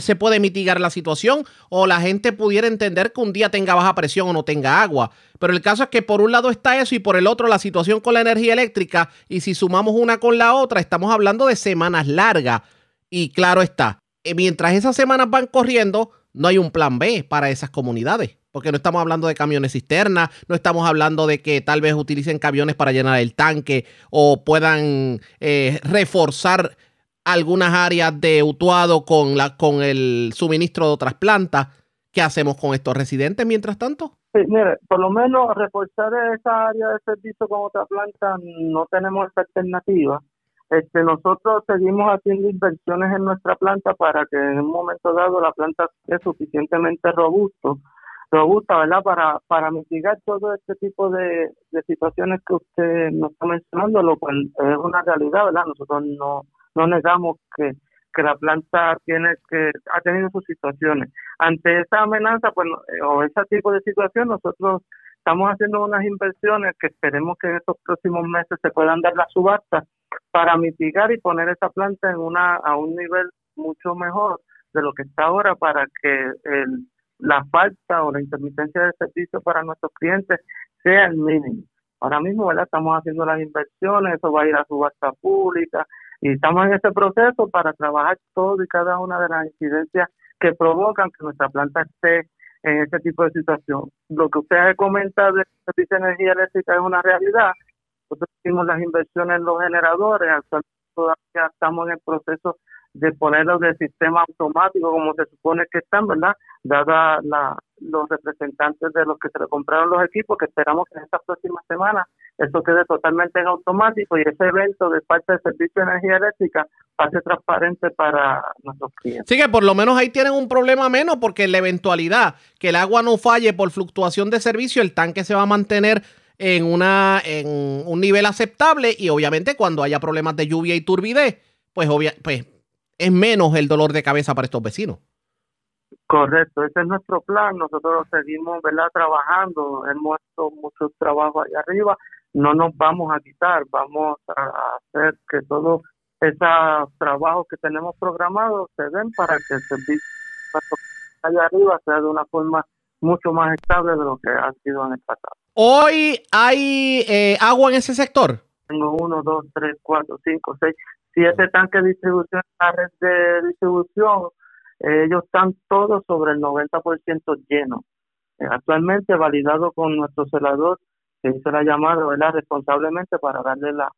se puede mitigar la situación o la gente pudiera entender que un día tenga baja presión o no tenga agua. Pero el caso es que por un lado está eso y por el otro la situación con la energía eléctrica y si sumamos una con la otra estamos hablando de semanas largas. Y claro está, eh, mientras esas semanas van corriendo, no hay un plan B para esas comunidades. Porque no estamos hablando de camiones cisternas, no estamos hablando de que tal vez utilicen camiones para llenar el tanque o puedan eh, reforzar algunas áreas de Utuado con, la, con el suministro de otras plantas. ¿Qué hacemos con estos residentes mientras tanto? Sí, mire, por lo menos reforzar esa área de servicio con otra planta no tenemos esa alternativa. Este, nosotros seguimos haciendo inversiones en nuestra planta para que en un momento dado la planta esté suficientemente robusto, robusta, ¿verdad? Para, para mitigar todo este tipo de, de situaciones que usted nos está mencionando, lo cual es una realidad, ¿verdad? Nosotros no, no negamos que, que la planta tiene que ha tenido sus situaciones. Ante esa amenaza, pues, o ese tipo de situación, nosotros estamos haciendo unas inversiones que esperemos que en estos próximos meses se puedan dar las subastas para mitigar y poner esa planta en una a un nivel mucho mejor de lo que está ahora para que el, la falta o la intermitencia de servicio para nuestros clientes sea el mínimo. Ahora mismo, ¿verdad? Estamos haciendo las inversiones, eso va a ir a subasta pública, y estamos en este proceso para trabajar todo y cada una de las incidencias que provocan que nuestra planta esté en este tipo de situación. Lo que usted ha comentado de servicio de energía eléctrica es una realidad. Nosotros hicimos las inversiones en los generadores, actualmente todavía estamos en el proceso de ponerlos de sistema automático como se supone que están, ¿verdad? Dada la, los representantes de los que se le compraron los equipos, que esperamos que en esta próxima semana eso quede totalmente en automático y ese evento de parte del Servicio de Energía Eléctrica pase transparente para nuestros clientes. Sí, que por lo menos ahí tienen un problema menos porque en la eventualidad que el agua no falle por fluctuación de servicio, el tanque se va a mantener en, una, en un nivel aceptable y obviamente cuando haya problemas de lluvia y turbidez, pues, obvia, pues es menos el dolor de cabeza para estos vecinos. Correcto, ese es nuestro plan. Nosotros seguimos ¿verdad? trabajando, hemos hecho mucho trabajo allá arriba. No nos vamos a quitar, vamos a hacer que todos esos trabajos que tenemos programados se den para que el servicio allá arriba sea de una forma mucho más estable de lo que ha sido en el pasado. ¿Hoy hay eh, agua en ese sector? Tengo uno, dos, tres, cuatro, cinco, seis, siete tanques de distribución la red de distribución, ellos están todos sobre el 90% llenos. Eh, actualmente validado con nuestro celador que hizo la llamada ¿verdad? responsablemente para darle la,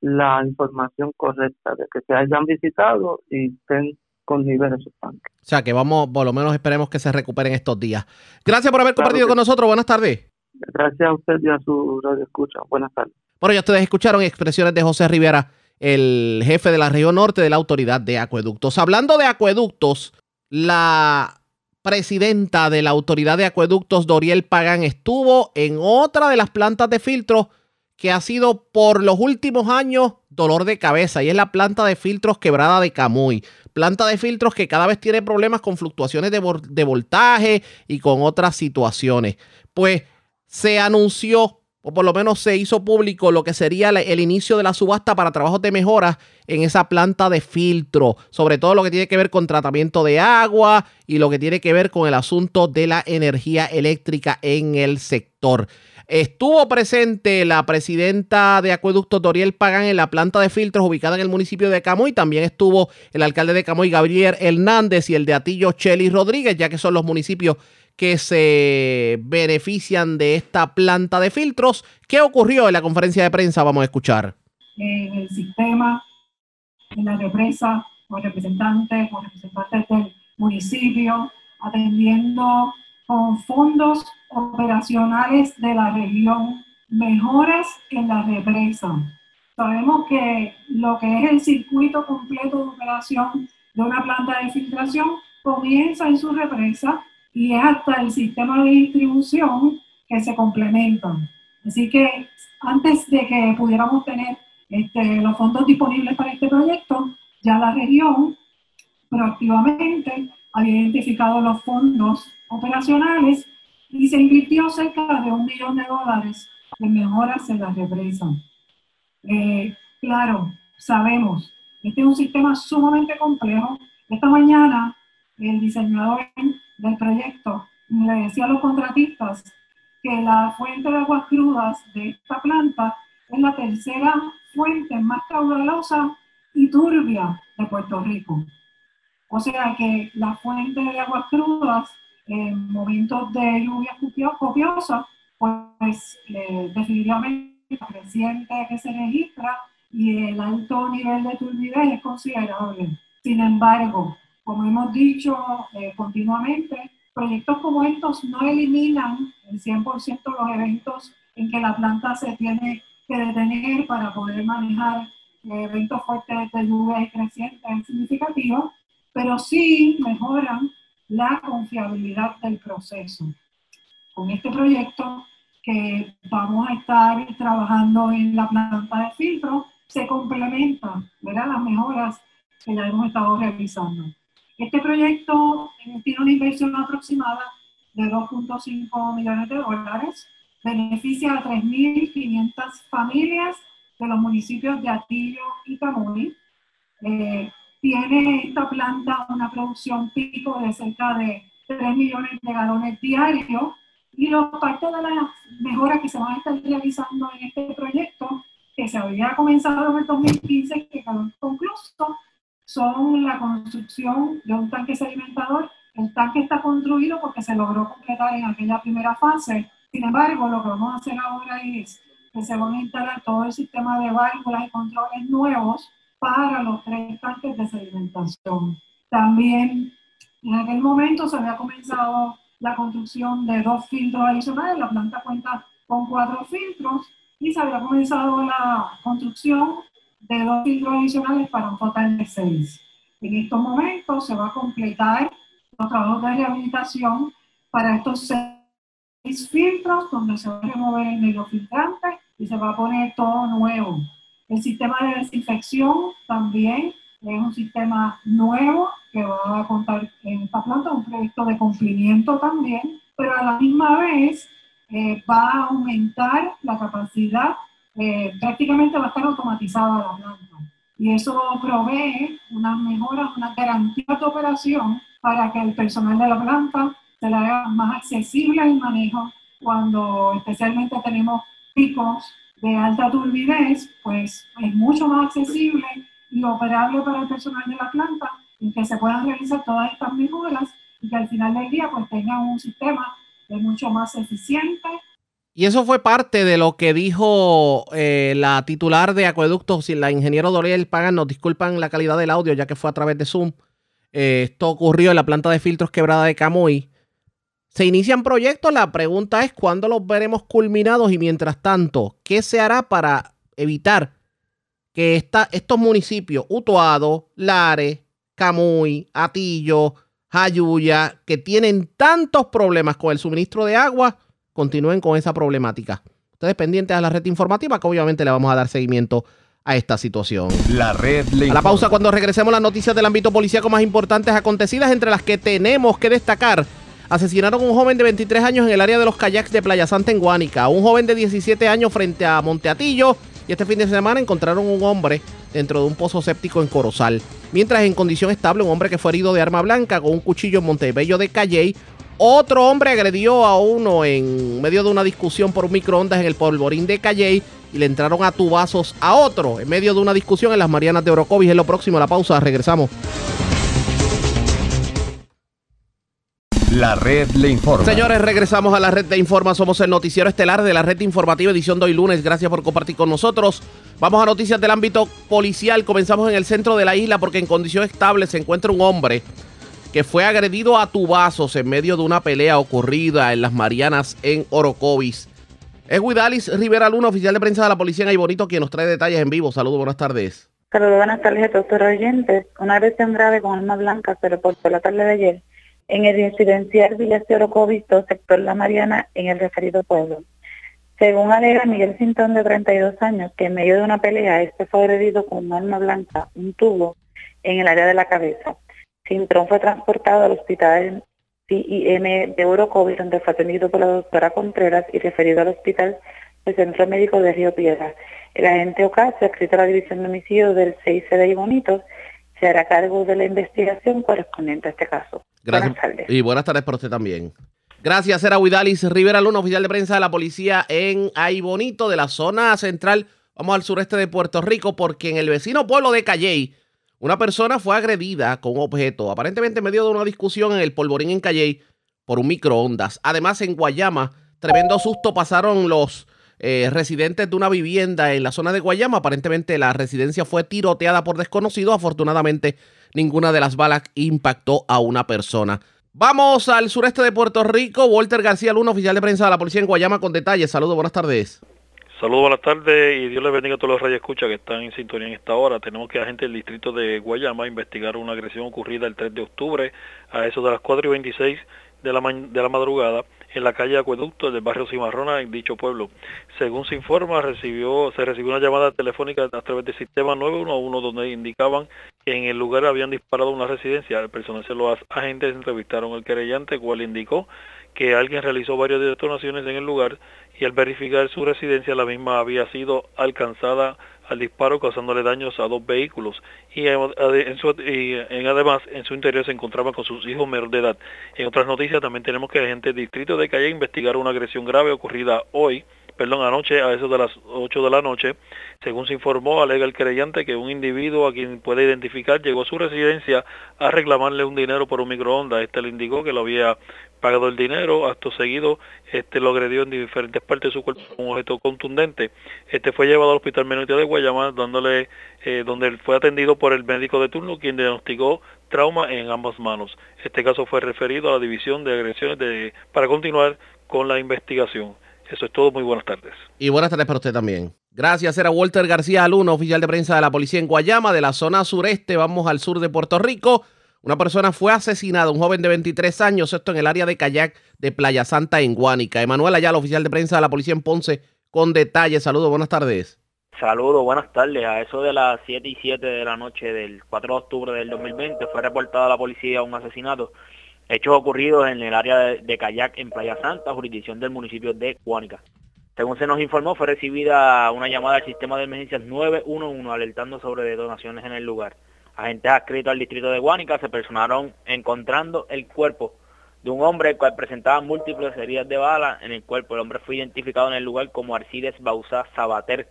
la información correcta de que se hayan visitado y estén con niveles sus tanques. O sea que vamos, por lo menos esperemos que se recuperen estos días. Gracias por haber compartido con nosotros. Buenas tardes. Gracias a usted y a su radio escucha. Buenas tardes. Bueno, ya ustedes escucharon expresiones de José Rivera el jefe de la región norte de la Autoridad de Acueductos. Hablando de acueductos, la presidenta de la Autoridad de Acueductos, Doriel Pagán, estuvo en otra de las plantas de filtros que ha sido por los últimos años dolor de cabeza y es la planta de filtros quebrada de Camuy. Planta de filtros que cada vez tiene problemas con fluctuaciones de, de voltaje y con otras situaciones. Pues se anunció o por lo menos se hizo público lo que sería el inicio de la subasta para trabajos de mejora en esa planta de filtro, sobre todo lo que tiene que ver con tratamiento de agua y lo que tiene que ver con el asunto de la energía eléctrica en el sector. Estuvo presente la presidenta de Acueducto Doriel Pagán en la planta de filtros ubicada en el municipio de Camuy. También estuvo el alcalde de Camuy, Gabriel Hernández, y el de Atillo, Chely Rodríguez, ya que son los municipios que se benefician de esta planta de filtros. ¿Qué ocurrió en la conferencia de prensa? Vamos a escuchar. En el sistema, en la represa, con representantes, con representantes del municipio, atendiendo con fondos operacionales de la región, mejoras en la represa. Sabemos que lo que es el circuito completo de operación de una planta de filtración comienza en su represa y es hasta el sistema de distribución que se complementan. Así que antes de que pudiéramos tener este, los fondos disponibles para este proyecto, ya la región proactivamente había identificado los fondos operacionales y se invirtió cerca de un millón de dólares en mejoras en la represa. Eh, claro, sabemos, este es un sistema sumamente complejo. Esta mañana el diseñador del proyecto le decía a los contratistas que la fuente de aguas crudas de esta planta es la tercera fuente más caudalosa y turbia de Puerto Rico. O sea que la fuente de aguas crudas en momentos de lluvia copiosa, pues eh, definitivamente la creciente que se registra y el alto nivel de turbidez es considerable. Sin embargo, como hemos dicho eh, continuamente, proyectos como estos no eliminan el 100% los eventos en que la planta se tiene que detener para poder manejar eh, eventos fuertes de lluvia y crecientes significativos, pero sí mejoran la confiabilidad del proceso. Con este proyecto que vamos a estar trabajando en la planta de filtro, se complementan las mejoras que ya hemos estado realizando. Este proyecto tiene una inversión aproximada de 2.5 millones de dólares, beneficia a 3.500 familias de los municipios de Atillo y Camuy. Eh, tiene esta planta una producción pico de cerca de 3 millones de galones diarios y los parte de las mejoras que se van a estar realizando en este proyecto, que se había comenzado en el 2015, que quedó concluso, son la construcción de un tanque sedimentador. El tanque está construido porque se logró completar en aquella primera fase. Sin embargo, lo que vamos a hacer ahora es que se van a instalar todo el sistema de válvulas y controles nuevos para los tres tanques de sedimentación. También en aquel momento se había comenzado la construcción de dos filtros adicionales, la planta cuenta con cuatro filtros y se había comenzado la construcción de dos filtros adicionales para un total de seis. En estos momentos se va a completar los trabajos de rehabilitación para estos seis filtros donde se va a remover el medio filtrante y se va a poner todo nuevo. El sistema de desinfección también es un sistema nuevo que va a contar en esta planta, un proyecto de cumplimiento también, pero a la misma vez eh, va a aumentar la capacidad, eh, prácticamente va a estar automatizada la planta. Y eso provee unas mejoras, una garantía de operación para que el personal de la planta se le haga más accesible el manejo cuando especialmente tenemos picos de alta turbidez, pues es mucho más accesible y operable para el personal de la planta y que se puedan realizar todas estas mejoras y que al final del día pues tengan un sistema mucho más eficiente. Y eso fue parte de lo que dijo eh, la titular de Acueductos, la ingeniero Doriel Pagan, nos disculpan la calidad del audio ya que fue a través de Zoom. Eh, esto ocurrió en la planta de filtros quebrada de Camuy. Se inician proyectos, la pregunta es cuándo los veremos culminados y mientras tanto, ¿qué se hará para evitar que estos municipios, Utuado, Lares, Camuy, Atillo, Jayuya, que tienen tantos problemas con el suministro de agua, continúen con esa problemática. Ustedes pendientes a la red informativa que obviamente le vamos a dar seguimiento a esta situación. La red A la pausa cuando regresemos las noticias del ámbito policíaco más importantes acontecidas, entre las que tenemos que destacar. Asesinaron a un joven de 23 años en el área de los kayaks de Playa Santa en Guánica, un joven de 17 años frente a Monteatillo y este fin de semana encontraron un hombre dentro de un pozo séptico en Corozal. Mientras en condición estable un hombre que fue herido de arma blanca con un cuchillo en Montebello de Calley. Otro hombre agredió a uno en medio de una discusión por microondas en el polvorín de Calley y le entraron a tubazos a otro en medio de una discusión en las Marianas de Orocovis. Es lo próximo, la pausa, regresamos. La red le informa. Señores, regresamos a la red de informa. Somos el noticiero estelar de la red informativa edición de hoy lunes. Gracias por compartir con nosotros. Vamos a noticias del ámbito policial. Comenzamos en el centro de la isla porque en condición estable se encuentra un hombre que fue agredido a tubazos en medio de una pelea ocurrida en las Marianas en Orocovis. Es Guidalis Rivera Luna, oficial de prensa de la policía en Bonito, quien nos trae detalles en vivo. Saludos, buenas tardes. Saludos, buenas tardes los oyentes. Una agresión grave con armas blancas se reportó la tarde de ayer en el residencial Villa Orocovisto, sector La Mariana, en el referido pueblo. Según alega Miguel Sintón, de 32 años, que en medio de una pelea este fue agredido con un arma blanca, un tubo, en el área de la cabeza. Sintón fue transportado al hospital CIM de Orocovis, donde fue atendido por la doctora Contreras y referido al hospital del Centro Médico de Río Piedra. El agente Ocasio, escrito a la División de Homicidios del 6 de Ibonitos, se hará cargo de la investigación correspondiente a este caso. Gracias. Buenas tardes. Y buenas tardes para usted también. Gracias, era Huidalis Rivera Luna, oficial de prensa de la policía en Aybonito, de la zona central. Vamos al sureste de Puerto Rico, porque en el vecino pueblo de Calley, una persona fue agredida con objeto, aparentemente en medio de una discusión en el polvorín en Calley, por un microondas. Además, en Guayama, tremendo susto pasaron los eh, residentes de una vivienda en la zona de Guayama. Aparentemente la residencia fue tiroteada por desconocidos. Afortunadamente ninguna de las balas impactó a una persona. Vamos al sureste de Puerto Rico. Walter García Luna, oficial de prensa de la policía en Guayama, con detalles. Saludos, buenas tardes. Saludos, buenas tardes y Dios les bendiga a todos los rayos escucha que están en sintonía en esta hora. Tenemos que agente del distrito de Guayama investigar una agresión ocurrida el 3 de octubre a eso de las 4 y 26 de la, de la madrugada en la calle Acueducto del barrio Cimarrona en dicho pueblo. Según se informa, recibió, se recibió una llamada telefónica a través del sistema 911 donde indicaban que en el lugar habían disparado una residencia. Personal de los agentes entrevistaron al querellante, cual indicó que alguien realizó varias detonaciones en el lugar y al verificar su residencia la misma había sido alcanzada al disparo causándole daños a dos vehículos y, en, además en su interior se encontraba con sus hijos menores de edad. En otras noticias también tenemos que la gente del distrito de Calle investigar una agresión grave ocurrida hoy perdón, anoche a eso de las 8 de la noche. Según se informó, alega el creyente que un individuo a quien puede identificar llegó a su residencia a reclamarle un dinero por un microondas. Este le indicó que lo había pagado el dinero, acto seguido este lo agredió en diferentes partes de su cuerpo con un objeto contundente. Este fue llevado al hospital menor de Guayama, dándole, eh, donde fue atendido por el médico de turno, quien diagnosticó trauma en ambas manos. Este caso fue referido a la división de agresiones para continuar con la investigación. Eso es todo, muy buenas tardes. Y buenas tardes para usted también. Gracias, era Walter García Luna, oficial de prensa de la policía en Guayama, de la zona sureste. Vamos al sur de Puerto Rico. Una persona fue asesinada, un joven de 23 años, esto en el área de Kayak de Playa Santa en Guánica. Emanuel Ayala, oficial de prensa de la policía en Ponce, con detalles. Saludos, buenas tardes. Saludos, buenas tardes. A eso de las 7 y 7 de la noche del 4 de octubre del 2020 fue reportado a la policía un asesinato hechos ocurridos en el área de, Kayak en Playa Santa, jurisdicción del municipio de Cuánica. Según se nos informó, fue recibida una llamada al sistema de emergencias 911 alertando sobre detonaciones en el lugar. Agentes adscritos al distrito de Guánica se personaron encontrando el cuerpo de un hombre el cual presentaba múltiples heridas de bala en el cuerpo. El hombre fue identificado en el lugar como Arcides Bausá Sabater,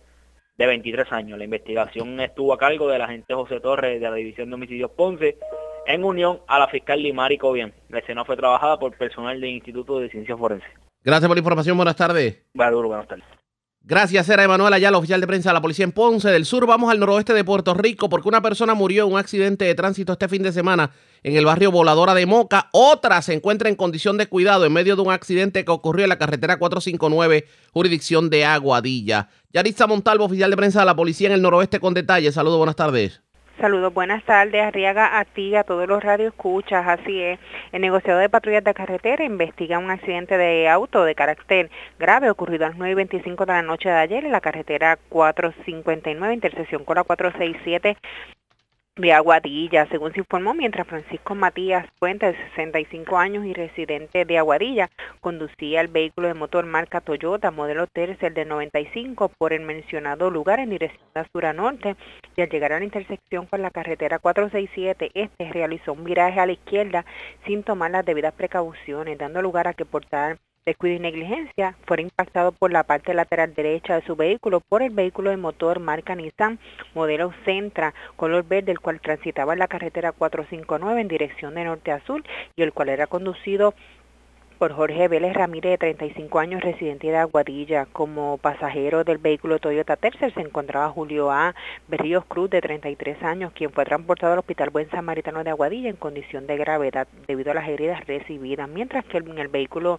de 23 años. La investigación estuvo a cargo del agente José Torres de la División de Homicidios Ponce en unión a la fiscal Limari Bien. La escena fue trabajada por personal del Instituto de Ciencias Forenses. Gracias por la información. Buenas tardes. buenas tardes. Gracias, era Emanuel Ayala, oficial de prensa de la policía en Ponce del Sur. Vamos al noroeste de Puerto Rico porque una persona murió en un accidente de tránsito este fin de semana en el barrio Voladora de Moca. Otra se encuentra en condición de cuidado en medio de un accidente que ocurrió en la carretera 459, jurisdicción de Aguadilla. Yaritza Montalvo, oficial de prensa de la policía en el noroeste con detalles. Saludos, buenas tardes. Saludos, buenas tardes, Arriaga, a ti, a todos los radioescuchas, así es. El negociador de patrullas de carretera investiga un accidente de auto de carácter grave ocurrido a las 9.25 de la noche de ayer en la carretera 459, intersección con la 467 de Aguadilla, según se informó, mientras Francisco Matías Puente, de 65 años y residente de Aguadilla, conducía el vehículo de motor marca Toyota, modelo Tercer del 95, por el mencionado lugar en dirección a sur a norte, y al llegar a la intersección con la carretera 467, este realizó un viraje a la izquierda sin tomar las debidas precauciones, dando lugar a que portar descuido y negligencia, fue impactado por la parte lateral derecha de su vehículo por el vehículo de motor marca Nissan modelo Centra color verde, el cual transitaba en la carretera 459 en dirección de norte a sur y el cual era conducido por Jorge Vélez Ramírez, de 35 años, residente de Aguadilla. Como pasajero del vehículo Toyota Tercer se encontraba Julio A. Berríos Cruz, de 33 años, quien fue transportado al Hospital Buen Samaritano de Aguadilla en condición de gravedad debido a las heridas recibidas, mientras que en el vehículo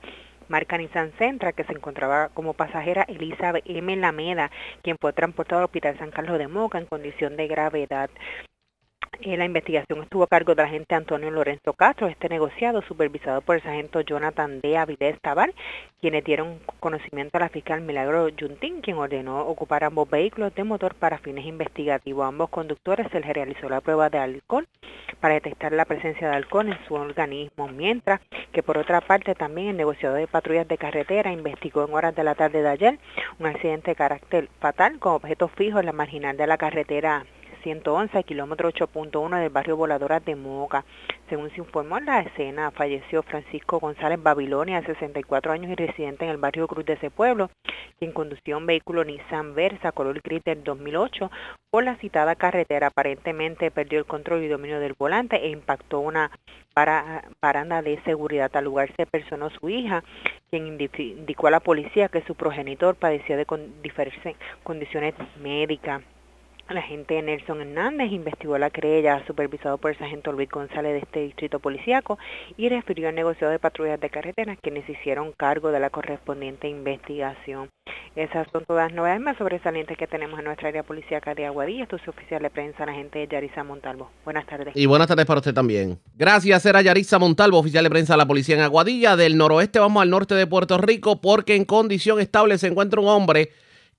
marca Nissan Centra, que se encontraba como pasajera Elizabeth M. Lameda, quien fue transportado al Hospital San Carlos de Moca en condición de gravedad. La investigación estuvo a cargo del agente Antonio Lorenzo Castro, este negociado supervisado por el sargento Jonathan D. Avilés Tabar, quienes dieron conocimiento a la fiscal Milagro Juntín, quien ordenó ocupar ambos vehículos de motor para fines investigativos. A ambos conductores se les realizó la prueba de alcohol para detectar la presencia de alcohol en su organismo, mientras que por otra parte también el negociador de patrullas de carretera investigó en horas de la tarde de ayer un accidente de carácter fatal con objetos fijos en la marginal de la carretera 111, kilómetro 8.1 del barrio Voladora de Moca. Según se informó en la escena, falleció Francisco González Babilonia, de 64 años y residente en el barrio Cruz de ese pueblo, quien conducía un vehículo Nissan Versa color gris del 2008 por la citada carretera. Aparentemente perdió el control y dominio del volante e impactó una para, paranda de seguridad. Al lugar se personó su hija, quien indicó a la policía que su progenitor padecía de diferentes condiciones médicas. La agente Nelson Hernández investigó la querella supervisado por el sargento Luis González de este distrito policíaco y refirió al negocio de patrullas de carreteras quienes hicieron cargo de la correspondiente investigación. Esas son todas las novedades más sobresalientes que tenemos en nuestra área policíaca de Aguadilla. Esto es oficial de prensa, la agente Yarisa Montalvo. Buenas tardes. Y buenas tardes para usted también. Gracias, era Yarisa Montalvo, oficial de prensa de la policía en Aguadilla. Del noroeste vamos al norte de Puerto Rico porque en condición estable se encuentra un hombre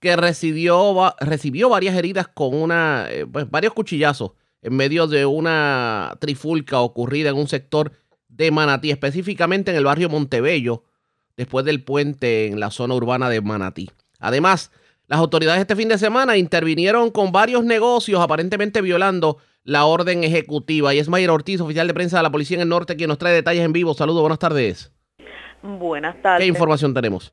que recibió, recibió varias heridas con una, eh, pues, varios cuchillazos en medio de una trifulca ocurrida en un sector de Manatí, específicamente en el barrio Montebello, después del puente en la zona urbana de Manatí. Además, las autoridades este fin de semana intervinieron con varios negocios aparentemente violando la orden ejecutiva. Y es Mayer Ortiz, oficial de prensa de la Policía en el Norte, quien nos trae detalles en vivo. Saludos, buenas tardes. Buenas tardes. ¿Qué información tenemos?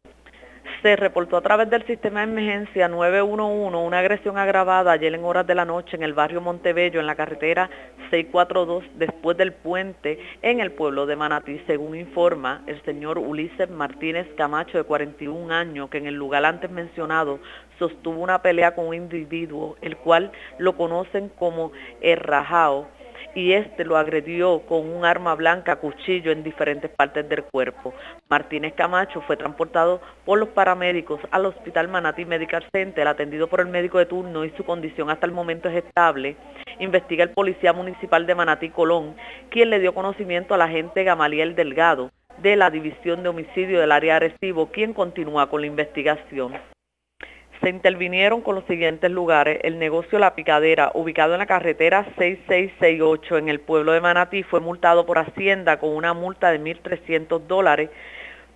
Se reportó a través del sistema de emergencia 911 una agresión agravada ayer en horas de la noche en el barrio Montebello, en la carretera 642, después del puente en el pueblo de Manatí, según informa el señor Ulises Martínez Camacho, de 41 años, que en el lugar antes mencionado sostuvo una pelea con un individuo, el cual lo conocen como Errajao y este lo agredió con un arma blanca, cuchillo en diferentes partes del cuerpo. Martínez Camacho fue transportado por los paramédicos al Hospital Manatí Medical Center, atendido por el médico de turno y su condición hasta el momento es estable. Investiga el policía municipal de Manatí Colón, quien le dio conocimiento al agente Gamaliel Delgado de la División de Homicidio del área Arecibo, quien continúa con la investigación se intervinieron con los siguientes lugares. El negocio La Picadera, ubicado en la carretera 6668 en el pueblo de Manatí, fue multado por Hacienda con una multa de 1.300 dólares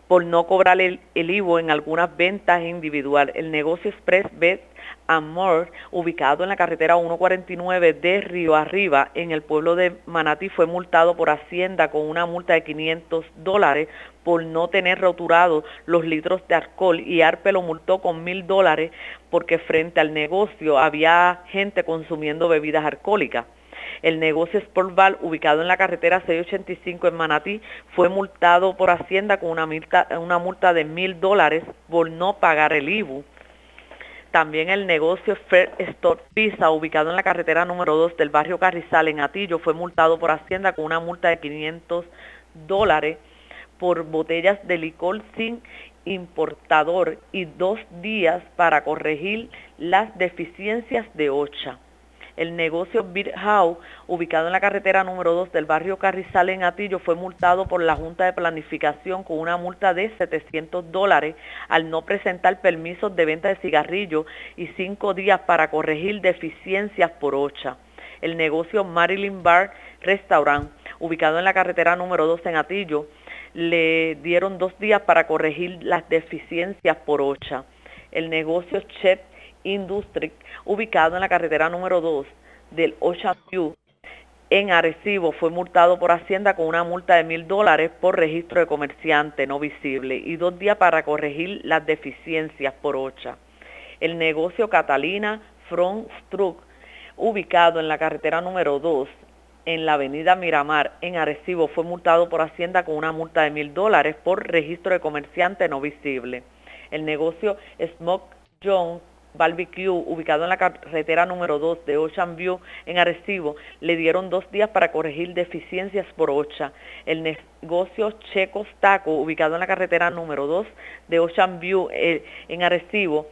por no cobrar el, el IVO en algunas ventas individuales. El negocio Express Bet Amor, ubicado en la carretera 149 de Río Arriba, en el pueblo de Manatí, fue multado por Hacienda con una multa de 500 dólares por no tener roturado los litros de alcohol y Arpe lo multó con mil dólares porque frente al negocio había gente consumiendo bebidas alcohólicas. El negocio Sportball, ubicado en la carretera 685 en Manatí, fue multado por Hacienda con una multa, una multa de mil dólares por no pagar el IBU. También el negocio Fair Store Pizza, ubicado en la carretera número 2 del barrio Carrizal en Atillo, fue multado por Hacienda con una multa de 500 dólares por botellas de licor sin importador y dos días para corregir las deficiencias de OCHA. El negocio Beer House, ubicado en la carretera número 2 del barrio Carrizal en Atillo, fue multado por la Junta de Planificación con una multa de 700 dólares al no presentar permisos de venta de cigarrillos y cinco días para corregir deficiencias por OCHA. El negocio Marilyn Bar Restaurant, ubicado en la carretera número 2 en Atillo, le dieron dos días para corregir las deficiencias por OCHA. El negocio Chef Industry, ubicado en la carretera número 2 del Ocean View, en Arecibo, fue multado por Hacienda con una multa de mil dólares por registro de comerciante no visible y dos días para corregir las deficiencias por OCHA. El negocio Catalina Front Struck, ubicado en la carretera número 2 en la avenida Miramar, en Arecibo, fue multado por Hacienda con una multa de mil dólares por registro de comerciante no visible. El negocio Smoke Jones Barbecue, ubicado en la carretera número 2 de Ocean View en Arecibo, le dieron dos días para corregir deficiencias por OCHA. El negocio Checos Taco, ubicado en la carretera número 2 de Ocean View eh, en Arecibo,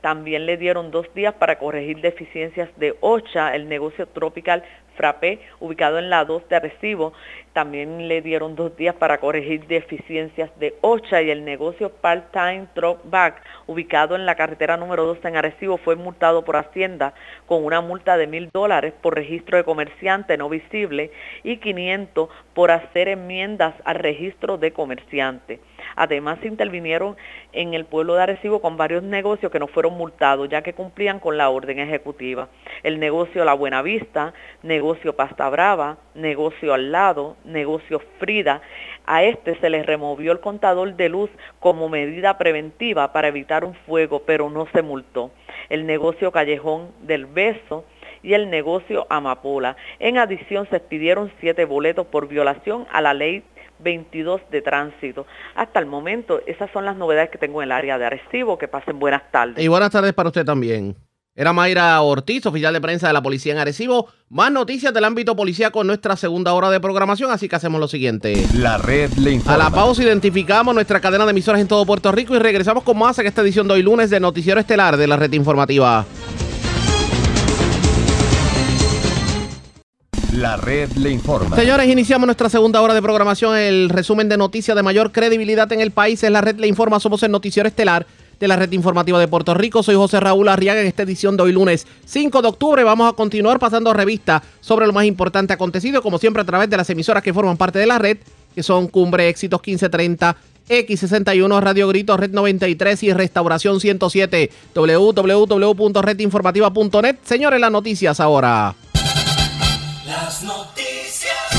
también le dieron dos días para corregir deficiencias de OCHA. El negocio Tropical Frappé, ubicado en la 2 de Arecibo, también le dieron dos días para corregir deficiencias de OCHA y el negocio Part-Time Truck Back, ubicado en la carretera número 2 en Arecibo, fue multado por Hacienda con una multa de mil dólares por registro de comerciante no visible y 500 por hacer enmiendas al registro de comerciante. Además, se intervinieron en el pueblo de Arecibo con varios negocios que no fueron multados, ya que cumplían con la orden ejecutiva. El negocio La Buena Vista, negocio Pasta Brava, negocio Al Lado, negocio Frida. A este se le removió el contador de luz como medida preventiva para evitar un fuego, pero no se multó. El negocio Callejón del Beso, y el negocio Amapola. En adición, se expidieron siete boletos por violación a la ley 22 de tránsito. Hasta el momento, esas son las novedades que tengo en el área de Arecibo. Que pasen buenas tardes. Y buenas tardes para usted también. Era Mayra Ortiz, oficial de prensa de la policía en Arecibo. Más noticias del ámbito policía con nuestra segunda hora de programación, así que hacemos lo siguiente. La red le informa. A la pausa identificamos nuestra cadena de emisoras en todo Puerto Rico y regresamos con más en esta edición de hoy lunes de Noticiero Estelar de la red informativa. La red le informa. Señores, iniciamos nuestra segunda hora de programación. El resumen de noticias de mayor credibilidad en el país es la red le informa. Somos el noticiero estelar de la red informativa de Puerto Rico. Soy José Raúl Arriaga en esta edición de hoy lunes 5 de octubre. Vamos a continuar pasando revista sobre lo más importante acontecido, como siempre a través de las emisoras que forman parte de la red, que son Cumbre Éxitos 1530. X61, Radio Grito, Red 93 y Restauración 107, www.redinformativa.net. Señores, las noticias ahora. Las noticias.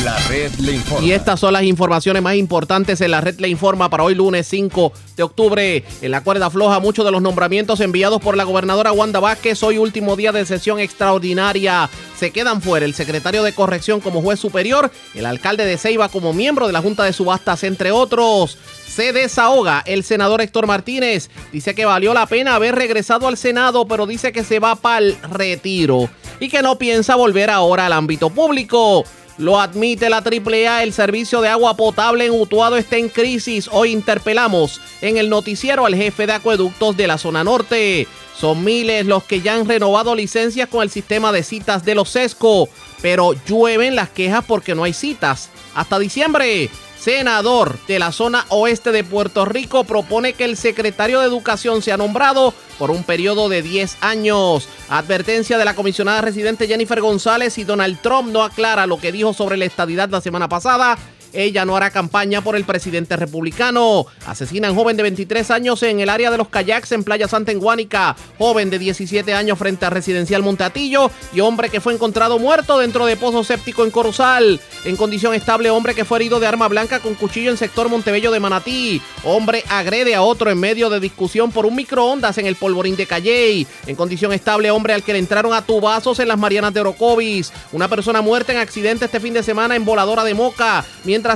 La red le informa. Y estas son las informaciones más importantes en la red le informa para hoy lunes 5 de octubre. En la cuerda floja, muchos de los nombramientos enviados por la gobernadora Wanda Vázquez, hoy último día de sesión extraordinaria, se quedan fuera el secretario de corrección como juez superior, el alcalde de Ceiba como miembro de la Junta de Subastas, entre otros. Se desahoga el senador Héctor Martínez. Dice que valió la pena haber regresado al Senado, pero dice que se va para el retiro y que no piensa volver ahora al ámbito público. Lo admite la AAA, el servicio de agua potable en Utuado está en crisis. Hoy interpelamos en el noticiero al jefe de acueductos de la zona norte. Son miles los que ya han renovado licencias con el sistema de citas de los SESCO, pero llueven las quejas porque no hay citas. Hasta diciembre, senador de la zona oeste de Puerto Rico propone que el secretario de Educación sea nombrado por un periodo de 10 años. Advertencia de la comisionada residente Jennifer González y Donald Trump no aclara lo que dijo sobre la estadidad la semana pasada ella no hará campaña por el presidente republicano. Asesinan joven de 23 años en el área de los kayaks en Playa Santa en Guánica. Joven de 17 años frente a Residencial Monteatillo. Y hombre que fue encontrado muerto dentro de pozo séptico en Corozal. En condición estable, hombre que fue herido de arma blanca con cuchillo en sector Montebello de Manatí. Hombre agrede a otro en medio de discusión por un microondas en el polvorín de Calley. En condición estable, hombre al que le entraron a tubazos en las Marianas de Orocovis. Una persona muerta en accidente este fin de semana en Voladora de Moca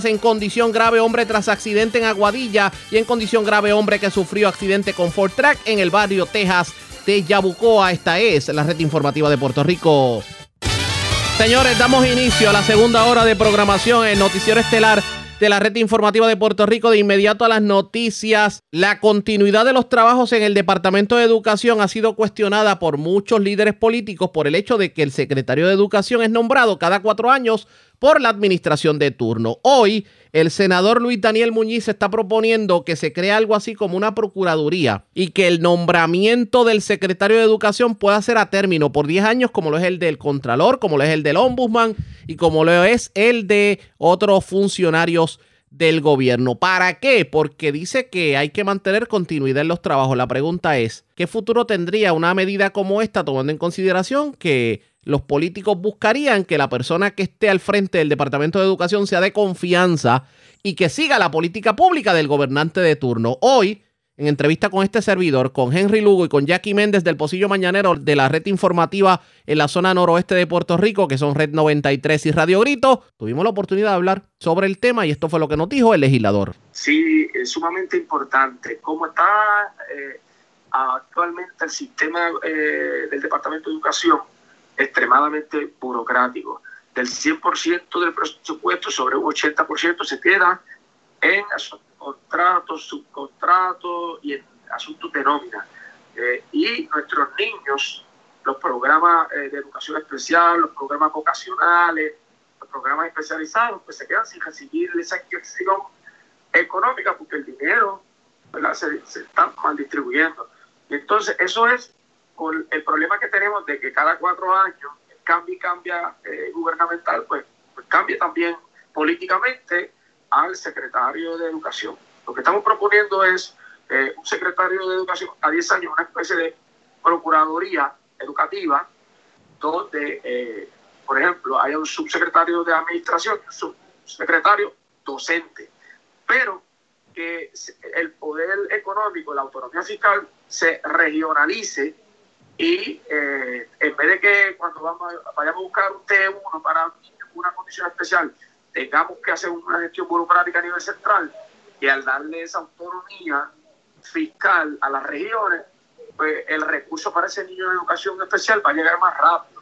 en condición grave hombre tras accidente en Aguadilla y en condición grave hombre que sufrió accidente con Ford Track en el barrio Texas de Yabucoa. Esta es la red informativa de Puerto Rico. Señores, damos inicio a la segunda hora de programación en Noticiero Estelar de la red informativa de Puerto Rico de inmediato a las noticias. La continuidad de los trabajos en el Departamento de Educación ha sido cuestionada por muchos líderes políticos por el hecho de que el secretario de Educación es nombrado cada cuatro años por la administración de turno. Hoy, el senador Luis Daniel Muñiz está proponiendo que se cree algo así como una procuraduría y que el nombramiento del secretario de Educación pueda ser a término por 10 años, como lo es el del Contralor, como lo es el del Ombudsman y como lo es el de otros funcionarios del gobierno. ¿Para qué? Porque dice que hay que mantener continuidad en los trabajos. La pregunta es, ¿qué futuro tendría una medida como esta tomando en consideración que los políticos buscarían que la persona que esté al frente del Departamento de Educación sea de confianza y que siga la política pública del gobernante de turno. Hoy, en entrevista con este servidor, con Henry Lugo y con Jackie Méndez del Pocillo Mañanero de la red informativa en la zona noroeste de Puerto Rico, que son Red 93 y Radio Grito, tuvimos la oportunidad de hablar sobre el tema y esto fue lo que nos dijo el legislador. Sí, es sumamente importante. ¿Cómo está eh, actualmente el sistema eh, del Departamento de Educación? Extremadamente burocrático. Del 100% del presupuesto, sobre un 80% se queda en contratos, subcontratos y en asuntos de nómina. Eh, y nuestros niños, los programas eh, de educación especial, los programas vocacionales, los programas especializados, pues se quedan sin recibir esa inyección económica porque el dinero Se, se está mal distribuyendo. Entonces, eso es el problema que tenemos de que cada cuatro años cambia y cambia eh, gubernamental, pues, pues, cambia también políticamente al secretario de Educación. Lo que estamos proponiendo es eh, un secretario de Educación a 10 años, una especie de procuraduría educativa, donde, eh, por ejemplo, haya un subsecretario de Administración, un subsecretario docente, pero que el poder económico, la autonomía fiscal se regionalice y eh, en vez de que cuando vamos, vayamos a buscar un T1 para una condición especial, tengamos que hacer una gestión burocrática a nivel central, y al darle esa autonomía fiscal a las regiones, pues el recurso para ese niño de educación especial va a llegar más rápido.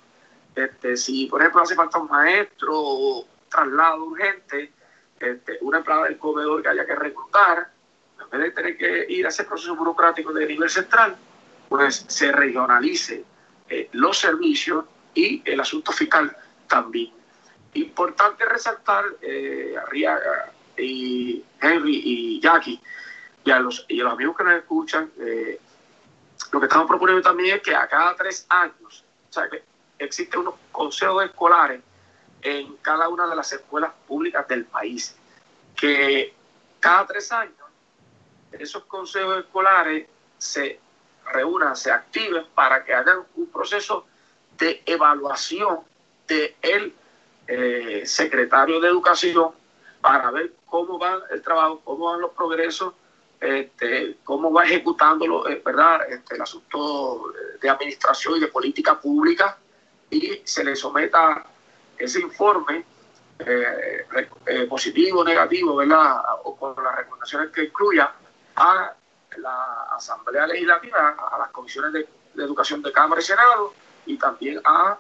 Este, si, por ejemplo, hace falta un maestro o traslado urgente, este, una empleada del comedor que haya que reclutar, en vez de tener que ir a ese proceso burocrático de nivel central, pues se regionalice eh, los servicios y el asunto fiscal también. Importante resaltar, eh, Arriaga y Henry y Jackie, y a los, y a los amigos que nos escuchan, eh, lo que estamos proponiendo también es que a cada tres años, o sea, que existen unos consejos escolares en cada una de las escuelas públicas del país, que cada tres años esos consejos escolares se reúnan, se activen para que hagan un proceso de evaluación de el eh, secretario de Educación para ver cómo va el trabajo, cómo van los progresos, este, cómo va ejecutando eh, ¿verdad? Este, el asunto de administración y de política pública y se le someta ese informe eh, eh, positivo, negativo, ¿verdad? o con las recomendaciones que incluya a la Asamblea Legislativa, a las comisiones de, Educación de Cámara y Senado y también a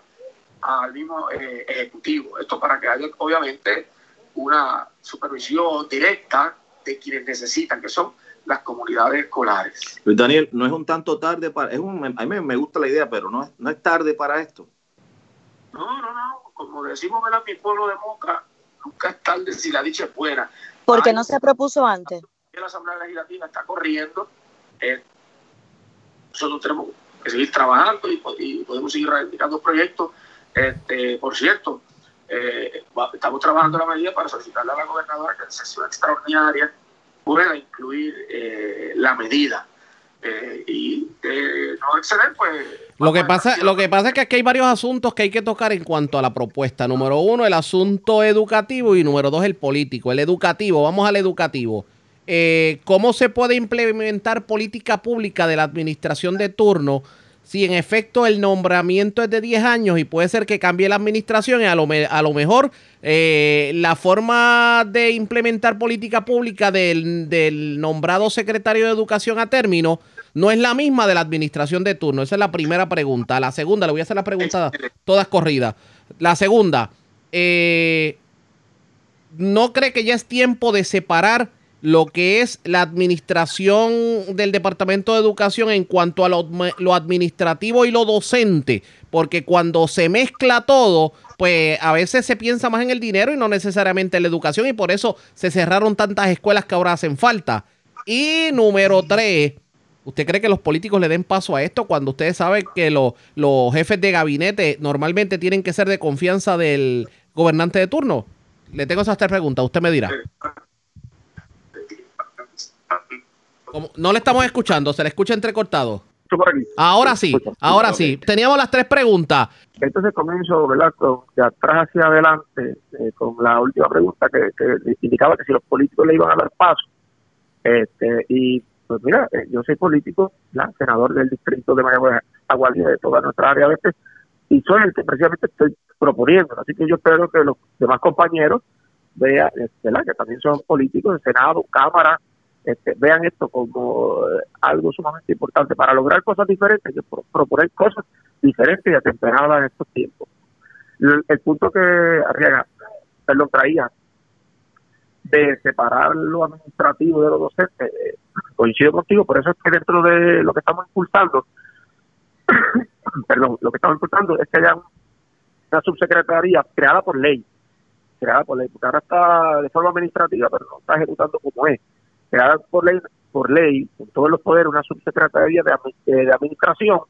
al mismo eh, Ejecutivo. Esto para que haya obviamente una supervisión directa de quienes necesitan, que son las comunidades escolares. Luis Daniel, no es un tanto tarde para, es un, a mí me gusta la idea, pero no es, no es tarde para esto. No, no, no, como decimos en mi pueblo de Moca, nunca es tarde si la dicha es buena. ¿Por qué no se propuso antes? La Asamblea Legislativa está corriendo, eh, nosotros tenemos que seguir trabajando y, y podemos seguir reivindicando proyectos este, por cierto, eh, estamos trabajando la medida para solicitarle a la gobernadora que en sesión extraordinaria pueda incluir eh, la medida. Eh, y no exceder, pues... Lo que, pasa, lo que pasa es que aquí hay varios asuntos que hay que tocar en cuanto a la propuesta. Número uno, el asunto educativo y número dos, el político. El educativo, vamos al educativo. ¿Cómo se puede implementar política pública de la administración de turno si en efecto el nombramiento es de 10 años y puede ser que cambie la administración y a lo, a lo mejor eh, la forma de implementar política pública del, nombrado secretario de Educación a término no es la misma de la administración de turno. Esa es la primera pregunta. La segunda, le voy a hacer la pregunta todas corridas. La segunda, eh, ¿no cree que ya es tiempo de separar lo que es la administración del Departamento de Educación en cuanto a lo, administrativo y lo docente, porque cuando se mezcla todo, pues a veces se piensa más en el dinero y no necesariamente en la educación y por eso se cerraron tantas escuelas que ahora hacen falta. Y número tres, ¿usted cree que los políticos le den paso a esto cuando ustedes saben que los jefes de gabinete normalmente tienen que ser de confianza del gobernante de turno? Le tengo esas tres preguntas, usted me dirá no le estamos escuchando, se le escucha entrecortado. Ahora sí, ahora sí. Teníamos las tres preguntas. Entonces comienzo, ¿verdad? de atrás hacia adelante, eh, con la última pregunta que, indicaba que si los políticos le iban a dar paso. Este, y pues mira, eh, yo soy político, senador del distrito de Mayagüez, Aguadilla, de toda nuestra área este, y soy el que precisamente estoy proponiendo. Así que yo espero que los demás compañeros vean, ¿verdad? Que también son políticos, de Senado, Cámara, este, vean esto como eh, algo sumamente importante para lograr cosas diferentes, que proponer cosas diferentes y atemperadas en estos tiempos. El, punto que Arriaga, lo traía de separar lo administrativo de lo docente, eh, coincido contigo, por eso es que dentro de lo que estamos impulsando, perdón, lo que estamos impulsando es que haya una subsecretaría creada por ley, creada por ley, porque ahora está de forma administrativa, pero no está ejecutando como es creada por ley, por ley, con todos los poderes, una subsecretaría de, de administración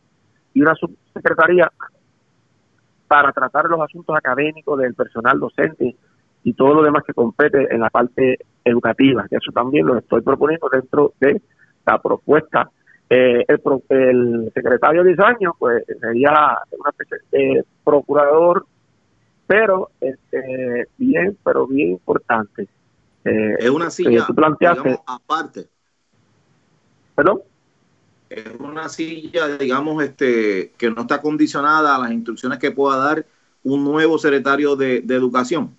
y una subsecretaría para tratar los asuntos académicos del personal docente y todo lo demás que compete en la parte educativa. Eso también lo estoy proponiendo dentro de la propuesta. Eh, el, el, secretario de años pues sería una especie de procurador, pero este, bien, pero bien importante. Eh, es una silla aparte. ¿Perdón? Es una silla, digamos, este, que no está condicionada a las instrucciones que pueda dar un nuevo secretario de, educación.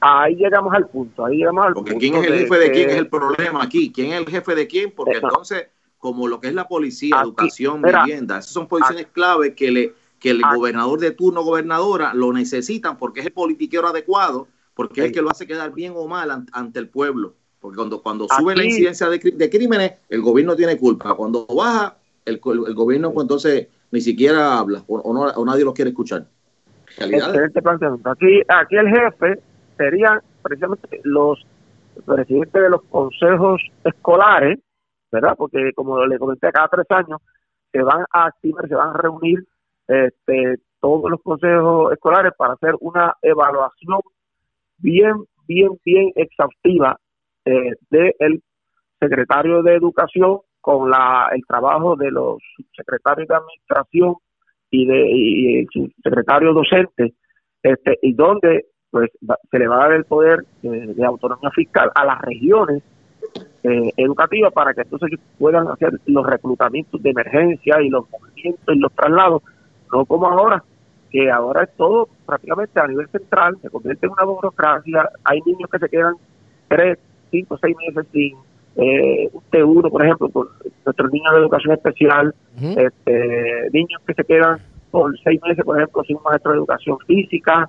Ahí llegamos al punto, ahí llegamos al Porque quién es el jefe de, quién es el problema aquí, quién es el jefe de quién, porque entonces, como lo que es la policía, educación, vivienda, esas son posiciones clave que le que el gobernador de turno, gobernadora, lo necesitan porque es el politiquero adecuado porque es el que lo hace quedar bien o mal ante el pueblo. Porque cuando, cuando sube la incidencia de, crímenes, el gobierno tiene culpa. Cuando baja, el, gobierno pues entonces ni siquiera habla o, no, o nadie lo quiere escuchar. Aquí, aquí el jefe serían precisamente los presidentes de los consejos escolares, ¿verdad? Porque como le comenté, cada tres años se van a activar, se van a reunir este, todos los consejos escolares para hacer una evaluación bien, bien, bien exhaustiva eh, del secretario de Educación con la, el trabajo de los secretarios de Administración y de y el docente, este, y donde pues se le va a dar el poder de autonomía fiscal a las regiones eh, educativas para que entonces puedan hacer los reclutamientos de emergencia y los movimientos y los traslados, no como ahora, que ahora es todo prácticamente a nivel central, se convierte en una burocracia, hay niños que se quedan tres, cinco, seis meses sin eh, un T1, por ejemplo, por nuestros niños de educación especial, este, niños que se quedan por seis meses, por ejemplo, sin un maestro de educación física.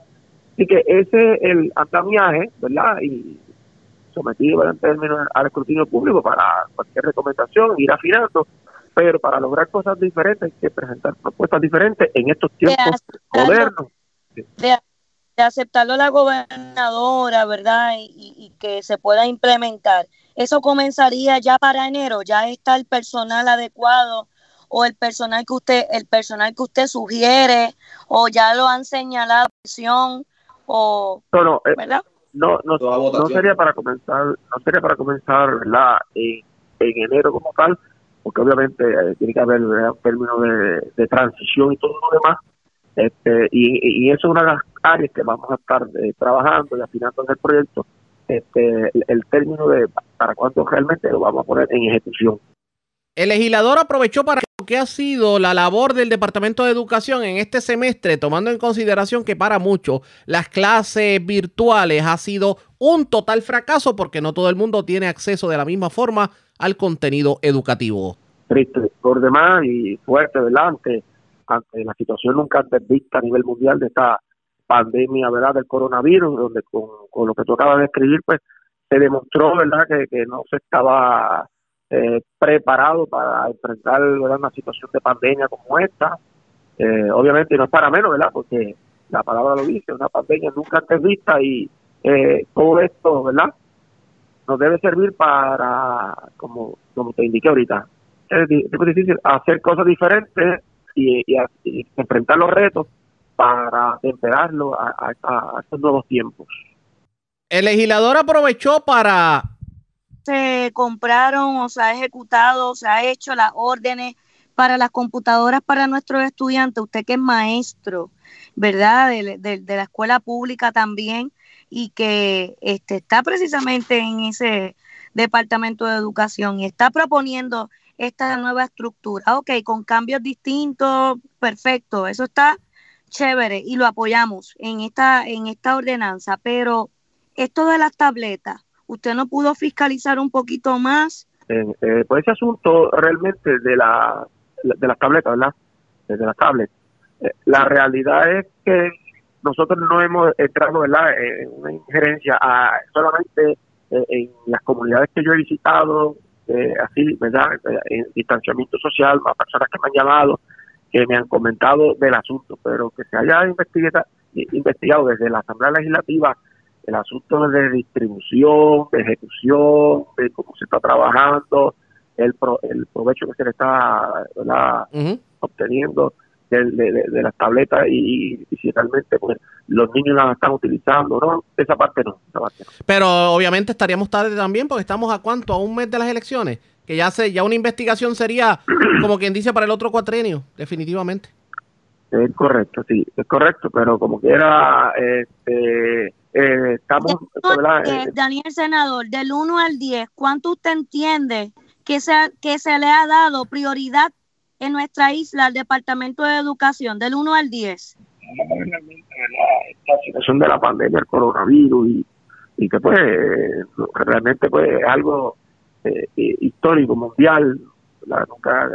Así que ese es el andamiaje, ¿verdad? Y sometido en términos al escrutinio público para cualquier recomendación, ir afinando, pero para lograr cosas diferentes hay que presentar propuestas diferentes en estos tiempos modernos. De, aceptarlo la gobernadora, ¿verdad? Y, y, que se pueda implementar. Eso comenzaría ya para enero, ya está el personal adecuado o el personal que usted el personal que usted sugiere o ya lo han señalado o no, no, eh, ¿verdad? no, no, no sería para comenzar, no sería para comenzar, ¿verdad? En, enero como tal, porque obviamente eh, tiene que haber un término de, transición y todo lo demás. Este, y, y eso es una de las áreas que vamos a estar eh, trabajando y afinando en el proyecto, este, el, término de para cuándo realmente lo vamos a poner en ejecución. El legislador aprovechó para que ha sido la labor del Departamento de Educación en este semestre, tomando en consideración que para muchos las clases virtuales ha sido un total fracaso porque no todo el mundo tiene acceso de la misma forma al contenido educativo. Triste, por demás y fuerte, ¿verdad? Ante, la situación nunca antes vista a nivel mundial de esta pandemia, ¿verdad? Del coronavirus, donde con, lo que tú acabas de escribir, pues se demostró, ¿verdad? Que, no se estaba eh, preparado para enfrentar una situación de pandemia como esta. Eh, obviamente no es para menos, ¿verdad? Porque la palabra lo dice, una pandemia nunca antes vista y eh, todo esto, ¿verdad? Nos debe servir para, como, como te indiqué ahorita, es, difícil hacer cosas diferentes y, enfrentar los retos para temperarlo a, a estos nuevos tiempos. El legislador aprovechó para se compraron o se ha ejecutado, se ha hecho las órdenes para las computadoras para nuestros estudiantes, usted que es maestro, ¿verdad? De, la escuela pública también y que este, está precisamente en ese departamento de educación y está proponiendo esta nueva estructura. Ok, con cambios distintos, perfecto, eso está chévere y lo apoyamos en esta, en esta ordenanza, pero esto de las tabletas, ¿Usted no pudo fiscalizar un poquito más? Eh, pues ese asunto realmente de, la, de las tabletas, ¿verdad? De las tablets. Eh, la realidad es que nosotros no hemos entrado ¿verdad? en una injerencia a, solamente eh, en las comunidades que yo he visitado, así, ¿verdad? En distanciamiento social, a personas que me han llamado, que me han comentado del asunto, pero que se haya investigado, investigado desde la Asamblea Legislativa el asunto de distribución, de ejecución, de cómo se está trabajando, el, el provecho que se le está obteniendo de, de, las tabletas y, si realmente pues, los niños las están utilizando, ¿no? Esa parte no, Pero obviamente estaríamos tarde también porque estamos a cuánto, a un mes de las elecciones, que ya se, ya una investigación sería, como quien dice, para el otro cuatrenio, definitivamente. Es correcto, sí, es correcto, pero como quiera, este eh, estamos, eh, Daniel Senador, del 1 al 10, ¿cuánto usted entiende que se, que se le ha dado prioridad en nuestra isla al Departamento de Educación, del 1 al 10? La situación de la pandemia, el coronavirus y, y que pues realmente pues es algo eh, histórico, mundial, nunca,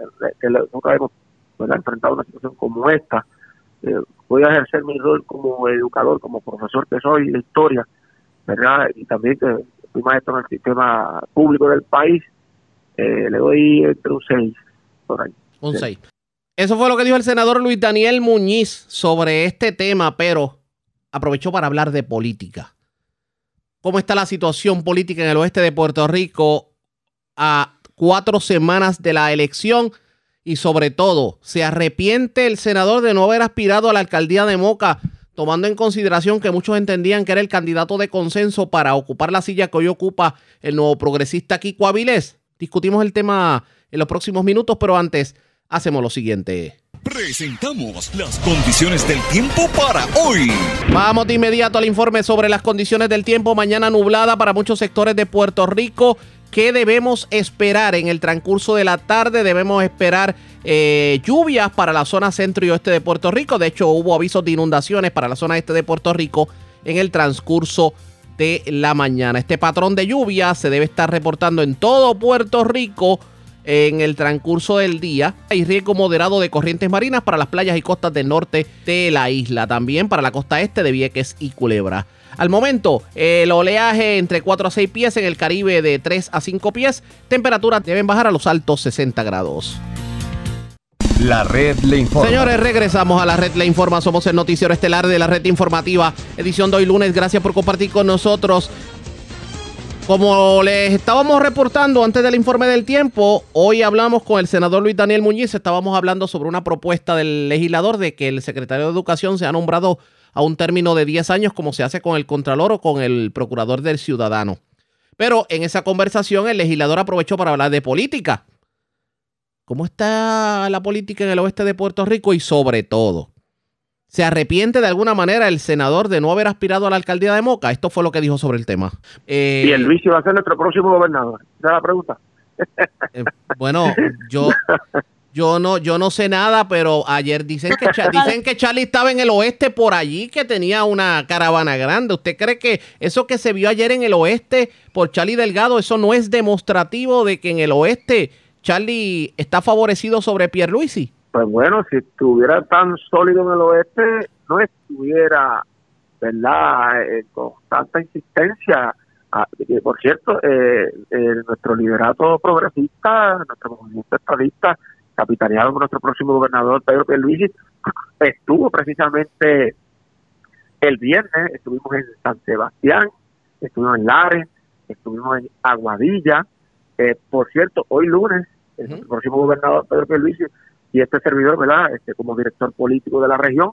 nunca hemos enfrentado una situación como esta eh, voy a ejercer mi rol como educador, como profesor que soy de historia, ¿verdad? Y también que fui maestro en el sistema público del país, eh, le doy entre un 6 por ahí. Un 6. Eso fue lo que dijo el senador Luis Daniel Muñiz sobre este tema, pero aprovechó para hablar de política. ¿Cómo está la situación política en el oeste de Puerto Rico a cuatro semanas de la elección? Y sobre todo, ¿se arrepiente el senador de no haber aspirado a la alcaldía de Moca, tomando en consideración que muchos entendían que era el candidato de consenso para ocupar la silla que hoy ocupa el nuevo progresista Kiko Avilés? Discutimos el tema en los próximos minutos, pero antes hacemos lo siguiente. Presentamos las condiciones del tiempo para hoy. Vamos de inmediato al informe sobre las condiciones del tiempo. Mañana nublada para muchos sectores de Puerto Rico. ¿Qué debemos esperar en el transcurso de la tarde? Debemos esperar eh, lluvias para la zona centro y oeste de Puerto Rico. De hecho, hubo avisos de inundaciones para la zona este de Puerto Rico en el transcurso de la mañana. Este patrón de lluvia se debe estar reportando en todo Puerto Rico en el transcurso del día. Hay riesgo moderado de corrientes marinas para las playas y costas del norte de la isla. También para la costa este de Vieques y Culebra. Al momento, el oleaje entre 4 a 6 pies en el Caribe de 3 a 5 pies. Temperaturas deben bajar a los altos 60 grados. La red le informa. Señores, regresamos a la red le informa. Somos el noticiero estelar de la red informativa. Edición de hoy lunes. Gracias por compartir con nosotros. Como les estábamos reportando antes del informe del tiempo, hoy hablamos con el senador Luis Daniel Muñiz, estábamos hablando sobre una propuesta del legislador de que el secretario de Educación sea nombrado a un término de 10 años como se hace con el Contralor o con el Procurador del Ciudadano. Pero en esa conversación el legislador aprovechó para hablar de política. ¿Cómo está la política en el oeste de Puerto Rico? Y sobre todo, ¿Se arrepiente de alguna manera el senador de no haber aspirado a la alcaldía de Moca? Esto fue lo que dijo sobre el tema. Eh, y el Luis va a ser nuestro próximo gobernador. Esa es la pregunta. Eh, bueno, yo, yo no, yo no sé nada, pero ayer dicen que dicen que Charlie estaba en el oeste por allí, que tenía una caravana grande. ¿Usted cree que eso que se vio ayer en el oeste por Charlie Delgado, eso no es demostrativo de que en el oeste Charlie está favorecido sobre Pierre Luisi? Pues bueno, si estuviera tan sólido en el oeste, no estuviera, ¿verdad?, eh, con tanta insistencia. Ah, por cierto, eh, nuestro liderato progresista, nuestro movimiento estadista, capitaneado por nuestro próximo gobernador Pedro Pierluigi, estuvo precisamente el viernes, estuvimos en San Sebastián, estuvimos en Lares, estuvimos en Aguadilla. Eh, por cierto, hoy lunes, el próximo gobernador Pedro Pierluigi y este servidor, ¿verdad? Este, como director político de la región,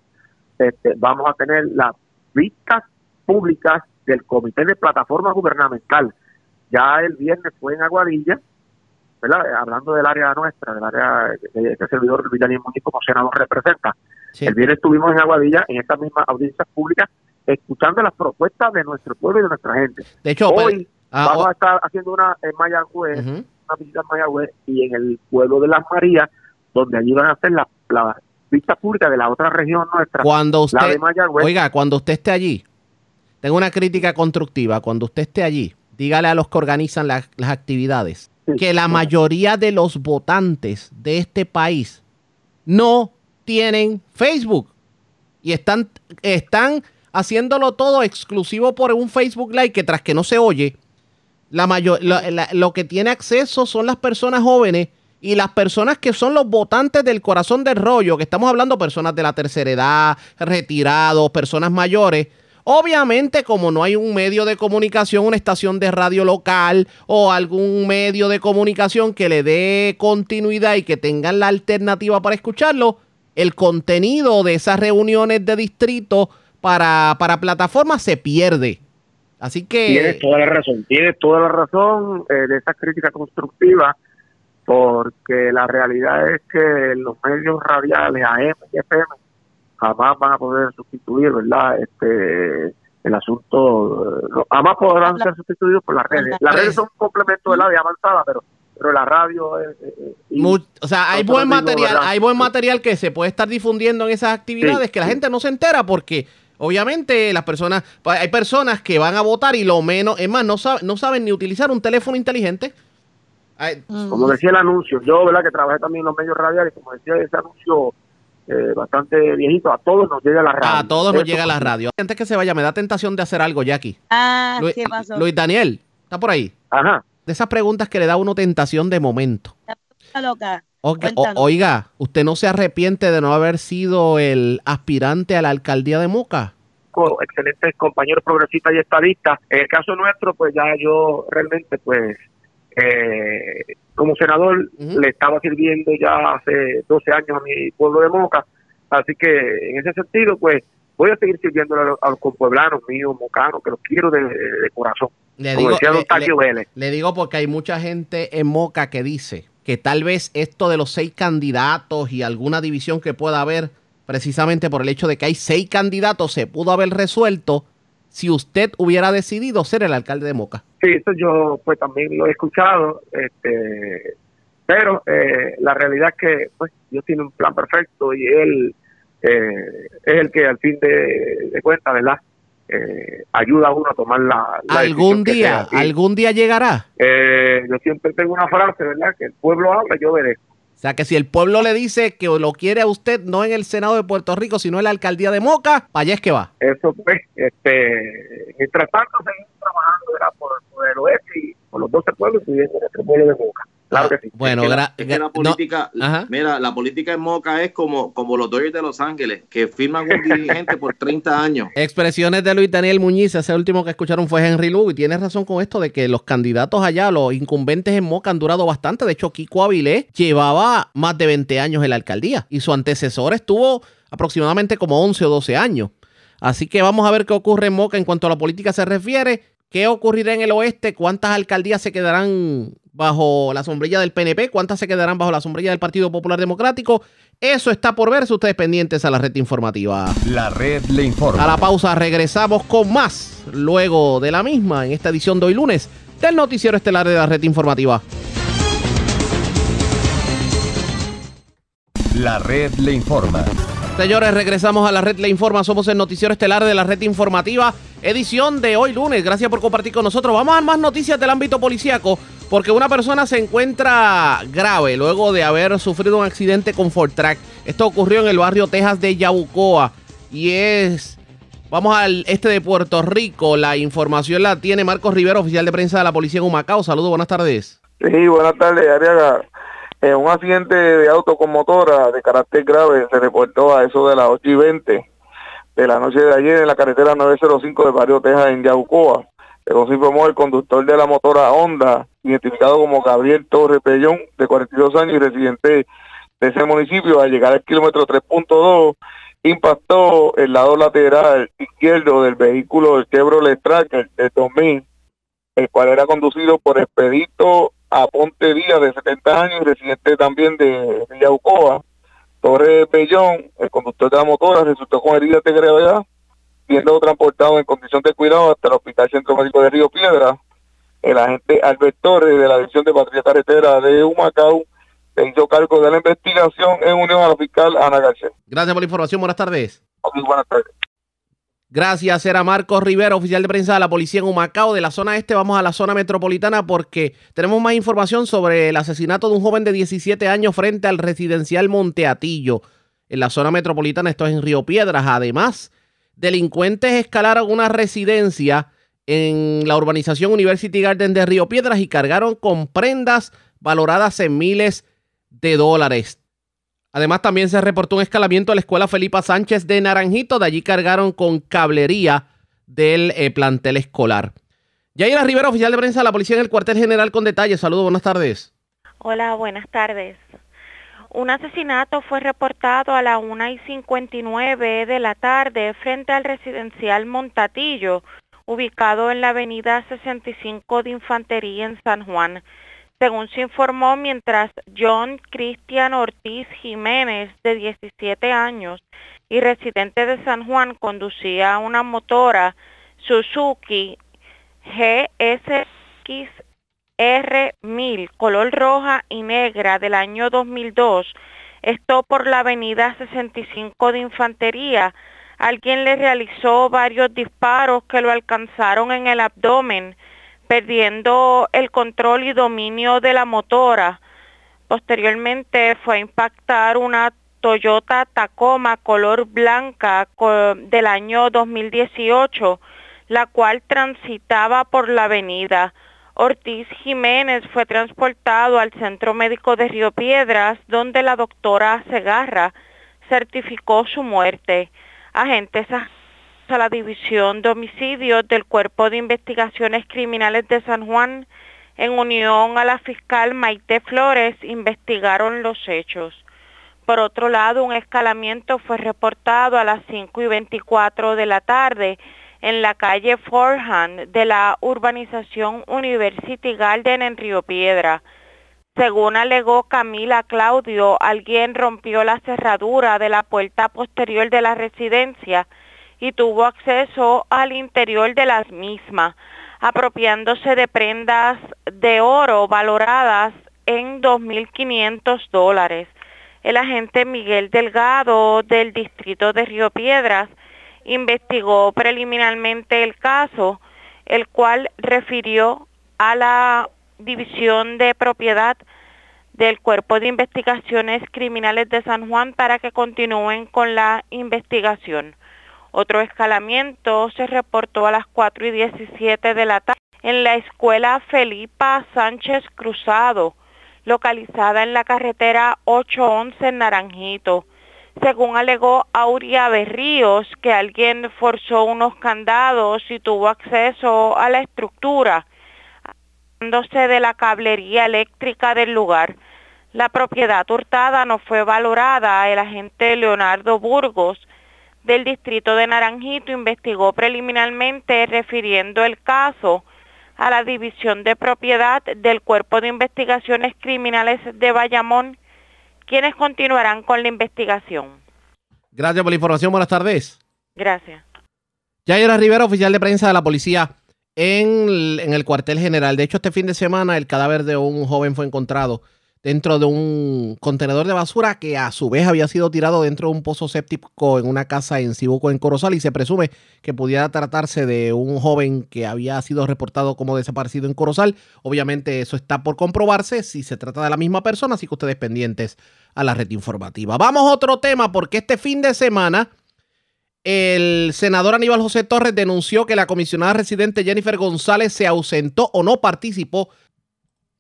este, vamos a tener las vistas públicas del Comité de Plataforma Gubernamental. Ya el viernes fue en Aguadilla, ¿verdad? Hablando del área nuestra, del área que este servidor Villalín Muñiz como senador representa. El viernes estuvimos en Aguadilla, en esta misma audiencia pública, escuchando las propuestas de nuestro pueblo y de nuestra gente. De hecho, hoy ah, vamos a estar haciendo una en Mayagüez, una visita en Mayagüez y en el pueblo de Las Marías donde allí van a hacer la, la vista pública de la otra región nuestra. Cuando usted, oiga, cuando usted esté allí, tengo una crítica constructiva, cuando usted esté allí, dígale a los que organizan las actividades que la mayoría de los votantes de este país no tienen Facebook y están, están haciéndolo todo exclusivo por un Facebook Live que tras que no se oye, la mayor, lo que tiene acceso son las personas jóvenes y las personas que son los votantes del corazón del rollo, que estamos hablando personas de la tercera edad, retirados, personas mayores, Obviamente, como no hay un medio de comunicación, una estación de radio local o algún medio de comunicación que le dé continuidad y que tengan la alternativa para escucharlo, el contenido de esas reuniones de distrito para, para plataformas se pierde. Así que... Tienes toda la razón, tienes toda la razón eh, de esa crítica constructiva porque la realidad es que los medios radiales AM y FM jamás van a poder sustituir, ¿verdad? Este el asunto, jamás podrán ser sustituidos por las redes. Las redes son un complemento de la de avanzada, pero pero la radio es, o sea hay buen material hay buen material que se puede estar difundiendo en esas actividades que la gente no se entera porque obviamente las personas pues, hay personas que van a votar y lo menos es más no saben no saben ni utilizar un teléfono inteligente Mm. Como decía el anuncio, yo verdad que trabajé también en los medios radiales, como decía ese anuncio eh, bastante viejito, a todos nos llega la radio. A todos nos llega la radio. Antes que se vaya, me da tentación de hacer algo, Jackie. Ah, ¿qué pasó? Luis Daniel, ¿está por ahí? Ajá. De esas preguntas que le da uno tentación de momento. Loca. oiga, ¿usted no se arrepiente de no haber sido el aspirante a la alcaldía de Moca? excelentes compañeros progresistas y estadistas. En el caso nuestro, pues ya yo realmente, pues eh, como senador le estaba sirviendo ya hace 12 años a mi pueblo de Moca, así que en ese sentido, pues voy a seguir sirviendo a, los compueblanos míos, mocanos, que los quiero de, corazón. Le digo, le, digo porque hay mucha gente en Moca que dice que tal vez esto de los seis candidatos y alguna división que pueda haber, precisamente por el hecho de que hay seis candidatos, se pudo haber resuelto si usted hubiera decidido ser el alcalde de Moca. Sí, eso yo pues también lo he escuchado, este, pero eh, la realidad es que pues Dios tiene un plan perfecto y él eh, es el que al fin de, de cuentas, ¿verdad? Eh, ayuda a uno a tomar la, algún día algún día llegará eh, yo siempre tengo una frase verdad que el pueblo habla yo veré o sea que si el pueblo le dice que lo quiere a usted no en el senado de Puerto Rico sino en la alcaldía de Moca para allá es que va. Eso pues este mientras tanto seguimos trabajando ¿verdad? Por, por el oeste y por los 12 pueblos y en nuestro pueblo de Moca Claro que sí. Bueno, es que la, es que la política, no, mira, la política en Moca es como, como los Dodgers de Los Ángeles, que firman un dirigente por 30 años. Expresiones de Luis Daniel Muñiz, ese último que escucharon fue Henry Lu, y tienes razón con esto de que los candidatos allá, los incumbentes en Moca han durado bastante. De hecho, Kiko Avilés llevaba más de 20 años en la alcaldía y su antecesor estuvo aproximadamente como 11 o 12 años. Así que vamos a ver qué ocurre en Moca en cuanto a la política se refiere. ¿Qué ocurrirá en el oeste? ¿Cuántas alcaldías se quedarán bajo la sombrilla del PNP? ¿Cuántas se quedarán bajo la sombrilla del Partido Popular Democrático? Eso está por verse ustedes pendientes a la red informativa. La red le informa. A la pausa regresamos con más luego de la misma en esta edición de hoy lunes del noticiero estelar de la red informativa. La red le informa. Señores, regresamos a la red Le Informa. Somos el noticiero estelar de la red informativa, edición de hoy lunes. Gracias por compartir con nosotros. Vamos a más noticias del ámbito policíaco, porque una persona se encuentra grave luego de haber sufrido un accidente con Ford Track. Esto ocurrió en el barrio Texas de Yabucoa y es. Vamos al este de Puerto Rico. La información la tiene Marcos Rivera, oficial de prensa de la policía en Humacao. Saludos, buenas tardes. Sí, buenas tardes, Ariaga. Eh, un accidente de auto con motora de carácter grave se reportó a eso de las 8 y 20 de la noche de ayer en la carretera 905 de Barrio Texas en Yaucoa. Según se informó, el conductor de la motora Honda, identificado como Gabriel Torre Pellón, de 42 años y residente de ese municipio, al llegar al kilómetro 3.2, impactó el lado lateral izquierdo del vehículo del Chevrolet Tracker del 2000, el cual era conducido por Expedito a Ponte Díaz, de 70 años, y residente también de Villaucoa. Torre Pellón, el conductor de la motora, resultó con heridas de gravedad, siendo transportado en condición de cuidado hasta el Hospital Centro Médico de Río Piedra. El agente Albert Torres, de la División de Patrulla Carretera de Humacao, se hizo cargo de la investigación en unión a la fiscal Ana García. Gracias por la información. Buenas tardes. Muy buenas tardes. Gracias, era Marcos Rivera, oficial de prensa de la policía en Humacao. De la zona este vamos a la zona metropolitana porque tenemos más información sobre el asesinato de un joven de 17 años frente al residencial Monteatillo. En la zona metropolitana, esto es en Río Piedras. Además, delincuentes escalaron una residencia en la urbanización University Garden de Río Piedras y cargaron con prendas valoradas en miles de dólares. Además, también se reportó un escalamiento a la escuela Felipa Sánchez de Naranjito. De allí cargaron con cablería del eh, plantel escolar. Yaira Rivera, oficial de prensa de la Policía en el cuartel general con detalles. Saludos, buenas tardes. Hola, buenas tardes. Un asesinato fue reportado a la 1 y 59 de la tarde frente al residencial Montatillo, ubicado en la avenida 65 de Infantería en San Juan. Según se informó, mientras John Cristian Ortiz Jiménez, de 17 años y residente de San Juan, conducía una motora Suzuki GSXR1000 color roja y negra del año 2002, esto por la avenida 65 de Infantería. Alguien le realizó varios disparos que lo alcanzaron en el abdomen perdiendo el control y dominio de la motora. Posteriormente fue a impactar una Toyota Tacoma color blanca del año 2018, la cual transitaba por la avenida. Ortiz Jiménez fue transportado al Centro Médico de Río Piedras, donde la doctora Segarra certificó su muerte. Agentes a la División de Homicidios del Cuerpo de Investigaciones Criminales de San Juan, en unión a la fiscal Maite Flores, investigaron los hechos. Por otro lado, un escalamiento fue reportado a las 5 y 24 de la tarde en la calle Forehand de la urbanización University Garden en Río Piedra. Según alegó Camila Claudio, alguien rompió la cerradura de la puerta posterior de la residencia y tuvo acceso al interior de las mismas, apropiándose de prendas de oro valoradas en 2.500 dólares. El agente Miguel Delgado del distrito de Río Piedras investigó preliminarmente el caso, el cual refirió a la División de Propiedad del Cuerpo de Investigaciones Criminales de San Juan para que continúen con la investigación. Otro escalamiento se reportó a las 4 y 17 de la tarde en la escuela Felipa Sánchez Cruzado, localizada en la carretera 811 en Naranjito. Según alegó Auria Berríos, que alguien forzó unos candados y tuvo acceso a la estructura, dándose de la cablería eléctrica del lugar. La propiedad hurtada no fue valorada. El agente Leonardo Burgos del distrito de Naranjito investigó preliminarmente refiriendo el caso a la División de Propiedad del Cuerpo de Investigaciones Criminales de Bayamón, quienes continuarán con la investigación. Gracias por la información. Buenas tardes. Gracias. Yaira Rivera, oficial de prensa de la policía en, en el cuartel general. De hecho, este fin de semana el cadáver de un joven fue encontrado dentro de un contenedor de basura que a su vez había sido tirado dentro de un pozo séptico en una casa en Cibuco, en Corozal, y se presume que pudiera tratarse de un joven que había sido reportado como desaparecido en Corozal. Obviamente eso está por comprobarse si se trata de la misma persona, así que ustedes pendientes a la red informativa. Vamos a otro tema porque este fin de semana el senador Aníbal José Torres denunció que la comisionada residente Jennifer González se ausentó o no participó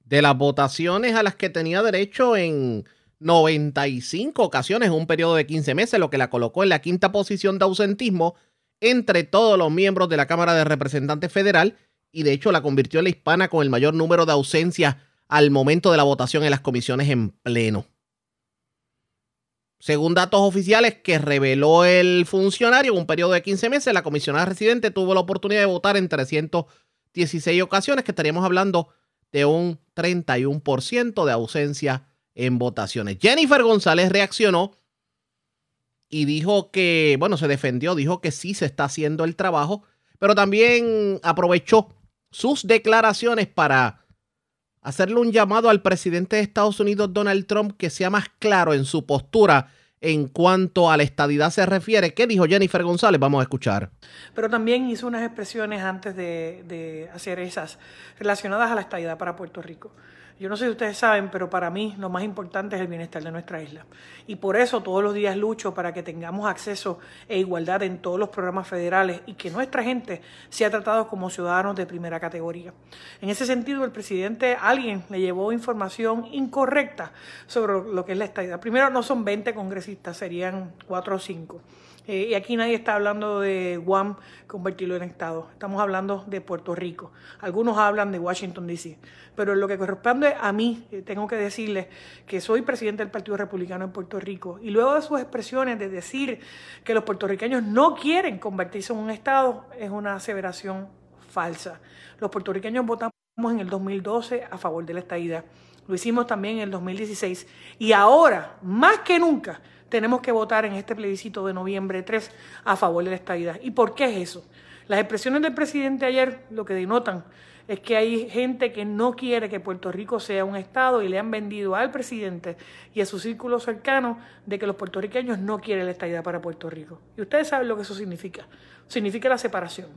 de las votaciones a las que tenía derecho en 95 ocasiones un periodo de 15 meses, lo que la colocó en la quinta posición de ausentismo entre todos los miembros de la Cámara de Representantes Federal y de hecho la convirtió en la hispana con el mayor número de ausencias al momento de la votación en las comisiones en pleno. Según datos oficiales que reveló el funcionario, en un periodo de 15 meses, la comisionada residente tuvo la oportunidad de votar en 316 ocasiones, que estaríamos hablando de un 31% de ausencia en votaciones. Jennifer González reaccionó y dijo que, bueno, se defendió, dijo que sí se está haciendo el trabajo, pero también aprovechó sus declaraciones para hacerle un llamado al presidente de Estados Unidos, Donald Trump, que sea más claro en su postura en cuanto a la estadidad se refiere. ¿Qué dijo Jennifer González? Vamos a escuchar. Pero también hizo unas expresiones antes de, de hacer esas relacionadas a la estadidad para Puerto Rico. Yo no sé si ustedes saben, pero para mí lo más importante es el bienestar de nuestra isla. Y por eso todos los días lucho para que tengamos acceso e igualdad en todos los programas federales y que nuestra gente sea tratada como ciudadanos de primera categoría. En ese sentido, el presidente, alguien le llevó información incorrecta sobre lo que es la estadía. Primero, no son 20 congresistas, serían 4 o 5. Eh, y aquí nadie está hablando de Guam convertirlo en Estado. Estamos hablando de Puerto Rico. Algunos hablan de Washington, D.C. Pero lo que corresponde a mí, eh, tengo que decirles que soy presidente del Partido Republicano en Puerto Rico. Y luego de sus expresiones de decir que los puertorriqueños no quieren convertirse en un Estado, es una aseveración falsa. Los puertorriqueños votamos en el 2012 a favor de la estadidad. Lo hicimos también en el 2016. Y ahora, más que nunca, tenemos que votar en este plebiscito de noviembre 3 a favor de la estadidad. ¿Y por qué es eso? Las expresiones del presidente ayer lo que denotan es que hay gente que no quiere que Puerto Rico sea un Estado y le han vendido al presidente y a su círculo cercano de que los puertorriqueños no quieren la estadidad para Puerto Rico. Y ustedes saben lo que eso significa. Significa la separación.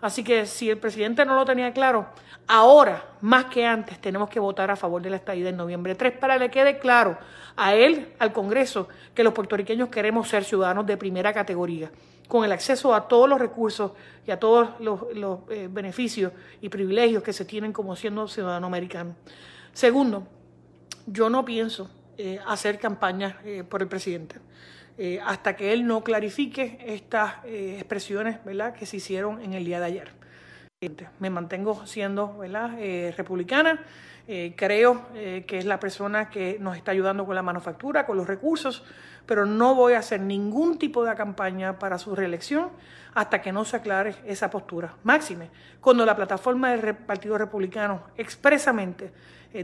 Así que si el presidente no lo tenía claro, ahora, más que antes, tenemos que votar a favor de la estadía en noviembre 3 para que le quede claro a él, al Congreso, que los puertorriqueños queremos ser ciudadanos de primera categoría, con el acceso a todos los recursos y a todos los, eh, beneficios y privilegios que se tienen como siendo ciudadano americano. Segundo, yo no pienso eh, hacer campaña eh, por el presidente. Eh, hasta que él no clarifique estas eh, expresiones ¿verdad? que se hicieron en el día de ayer. Me mantengo siendo ¿verdad? Eh, republicana, creo que es la persona que nos está ayudando con la manufactura, con los recursos, pero no voy a hacer ningún tipo de campaña para su reelección hasta que no se aclare esa postura. Máxime, cuando la plataforma del Partido Republicano expresamente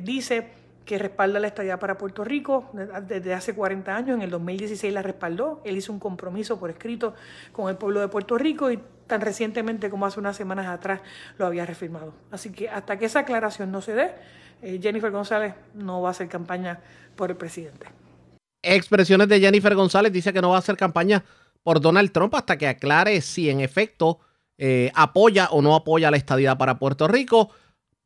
dice que respalda la estadía para Puerto Rico desde hace 40 años. En el 2016 la respaldó. Él hizo un compromiso por escrito con el pueblo de Puerto Rico y tan recientemente como hace unas semanas atrás lo había refirmado. Así que hasta que esa aclaración no se dé, eh, Jennifer González no va a hacer campaña por el presidente. Expresiones de Jennifer González dice que no va a hacer campaña por Donald Trump hasta que aclare si en efecto eh, apoya o no apoya la estadía para Puerto Rico.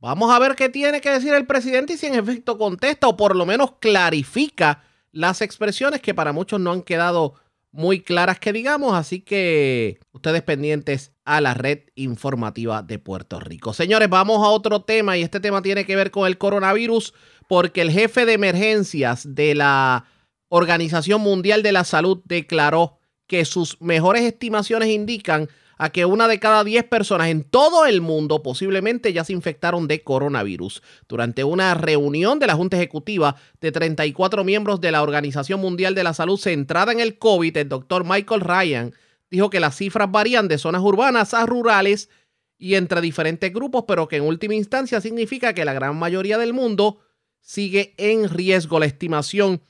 Vamos a ver qué tiene que decir el presidente y si en efecto contesta o por lo menos clarifica las expresiones que para muchos no han quedado muy claras que digamos, así que ustedes pendientes a la red informativa de Puerto Rico. Señores, vamos a otro tema y este tema tiene que ver con el coronavirus porque el jefe de emergencias de la Organización Mundial de la Salud declaró que sus mejores estimaciones indican a que una de cada 10 personas en todo el mundo posiblemente ya se infectaron de coronavirus. Durante una reunión de la Junta Ejecutiva de 34 miembros de la Organización Mundial de la Salud centrada en el COVID, el doctor Michael Ryan dijo que las cifras varían de zonas urbanas a rurales y entre diferentes grupos, pero que en última instancia significa que la gran mayoría del mundo sigue en riesgo. La estimación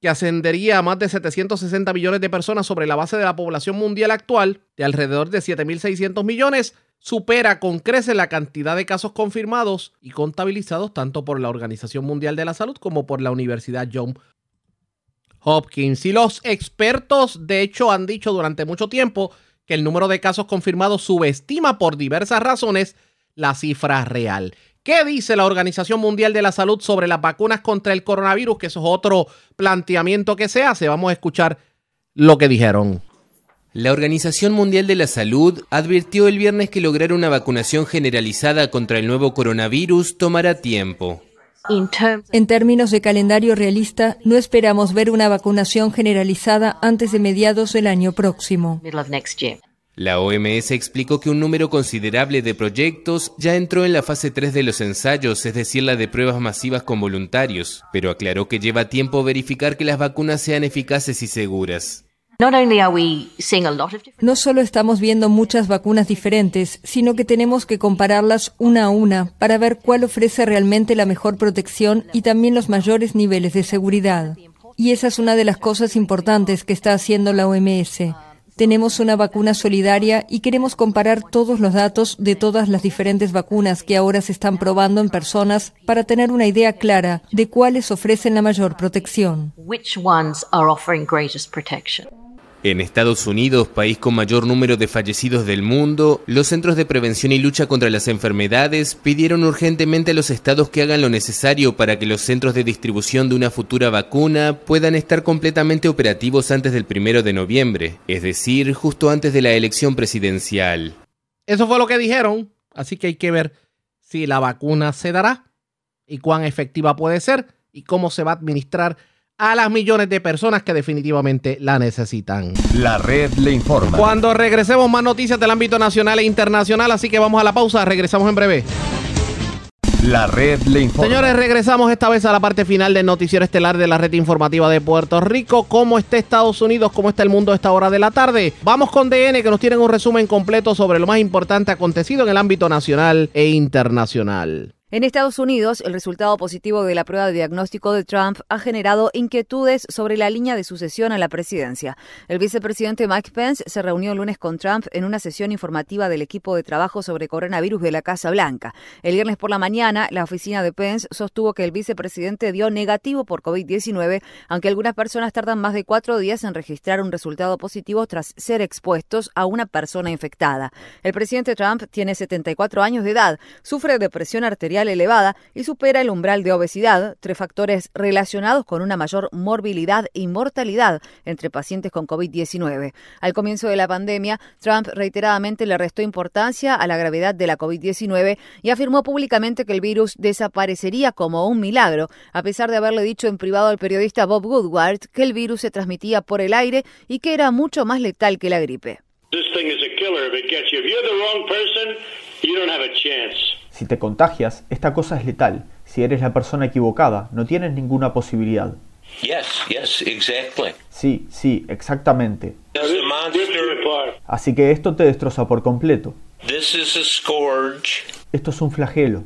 que ascendería a más de 760 millones de personas sobre la base de la población mundial actual, de alrededor de 7.600 millones, supera con crece la cantidad de casos confirmados y contabilizados tanto por la Organización Mundial de la Salud como por la Universidad John Hopkins. Y los expertos, de hecho, han dicho durante mucho tiempo que el número de casos confirmados subestima por diversas razones la cifra real. ¿Qué dice la Organización Mundial de la Salud sobre las vacunas contra el coronavirus? Que eso es otro planteamiento que se hace. Vamos a escuchar lo que dijeron. La Organización Mundial de la Salud advirtió el viernes que lograr una vacunación generalizada contra el nuevo coronavirus tomará tiempo. En términos de calendario realista, no esperamos ver una vacunación generalizada antes de mediados del año próximo. La OMS explicó que un número considerable de proyectos ya entró en la fase 3 de los ensayos, es decir, la de pruebas masivas con voluntarios, pero aclaró que lleva tiempo verificar que las vacunas sean eficaces y seguras. No solo estamos viendo muchas vacunas diferentes, sino que tenemos que compararlas una a una para ver cuál ofrece realmente la mejor protección y también los mayores niveles de seguridad. Y esa es una de las cosas importantes que está haciendo la OMS. Tenemos una vacuna solidaria y queremos comparar todos los datos de todas las diferentes vacunas que ahora se están probando en personas para tener una idea clara de cuáles ofrecen la mayor protección. En Estados Unidos, país con mayor número de fallecidos del mundo, los Centros de Prevención y Lucha contra las Enfermedades pidieron urgentemente a los estados que hagan lo necesario para que los centros de distribución de una futura vacuna puedan estar completamente operativos antes del primero de noviembre, es decir, justo antes de la elección presidencial. Eso fue lo que dijeron, así que hay que ver si la vacuna se dará y cuán efectiva puede ser y cómo se va a administrar a las millones de personas que definitivamente la necesitan. La red le informa. Cuando regresemos más noticias del ámbito nacional e internacional, así que vamos a la pausa, regresamos en breve. La red le informa. Señores, regresamos esta vez a la parte final del noticiero estelar de la red informativa de Puerto Rico. ¿Cómo está Estados Unidos? ¿Cómo está el mundo a esta hora de la tarde? Vamos con DN que nos tienen un resumen completo sobre lo más importante acontecido en el ámbito nacional e internacional. En Estados Unidos, el resultado positivo de la prueba de diagnóstico de Trump ha generado inquietudes sobre la línea de sucesión a la presidencia. El vicepresidente Mike Pence se reunió el lunes con Trump en una sesión informativa del equipo de trabajo sobre coronavirus de la Casa Blanca. El viernes por la mañana, la oficina de Pence sostuvo que el vicepresidente dio negativo por COVID-19, aunque algunas personas tardan más de cuatro días en registrar un resultado positivo tras ser expuestos a una persona infectada. El presidente Trump tiene 74 años de edad, sufre de presión arterial elevada y supera el umbral de obesidad, tres factores relacionados con una mayor morbilidad y mortalidad entre pacientes con COVID-19. Al comienzo de la pandemia, Trump reiteradamente le restó importancia a la gravedad de la COVID-19 y afirmó públicamente que el virus desaparecería como un milagro, a pesar de haberle dicho en privado al periodista Bob Woodward que el virus se transmitía por el aire y que era mucho más letal que la gripe. Si te contagias, esta cosa es letal. Si eres la persona equivocada, no tienes ninguna posibilidad. Sí, sí, exactamente. Así que esto te destroza por completo. Esto es un flagelo.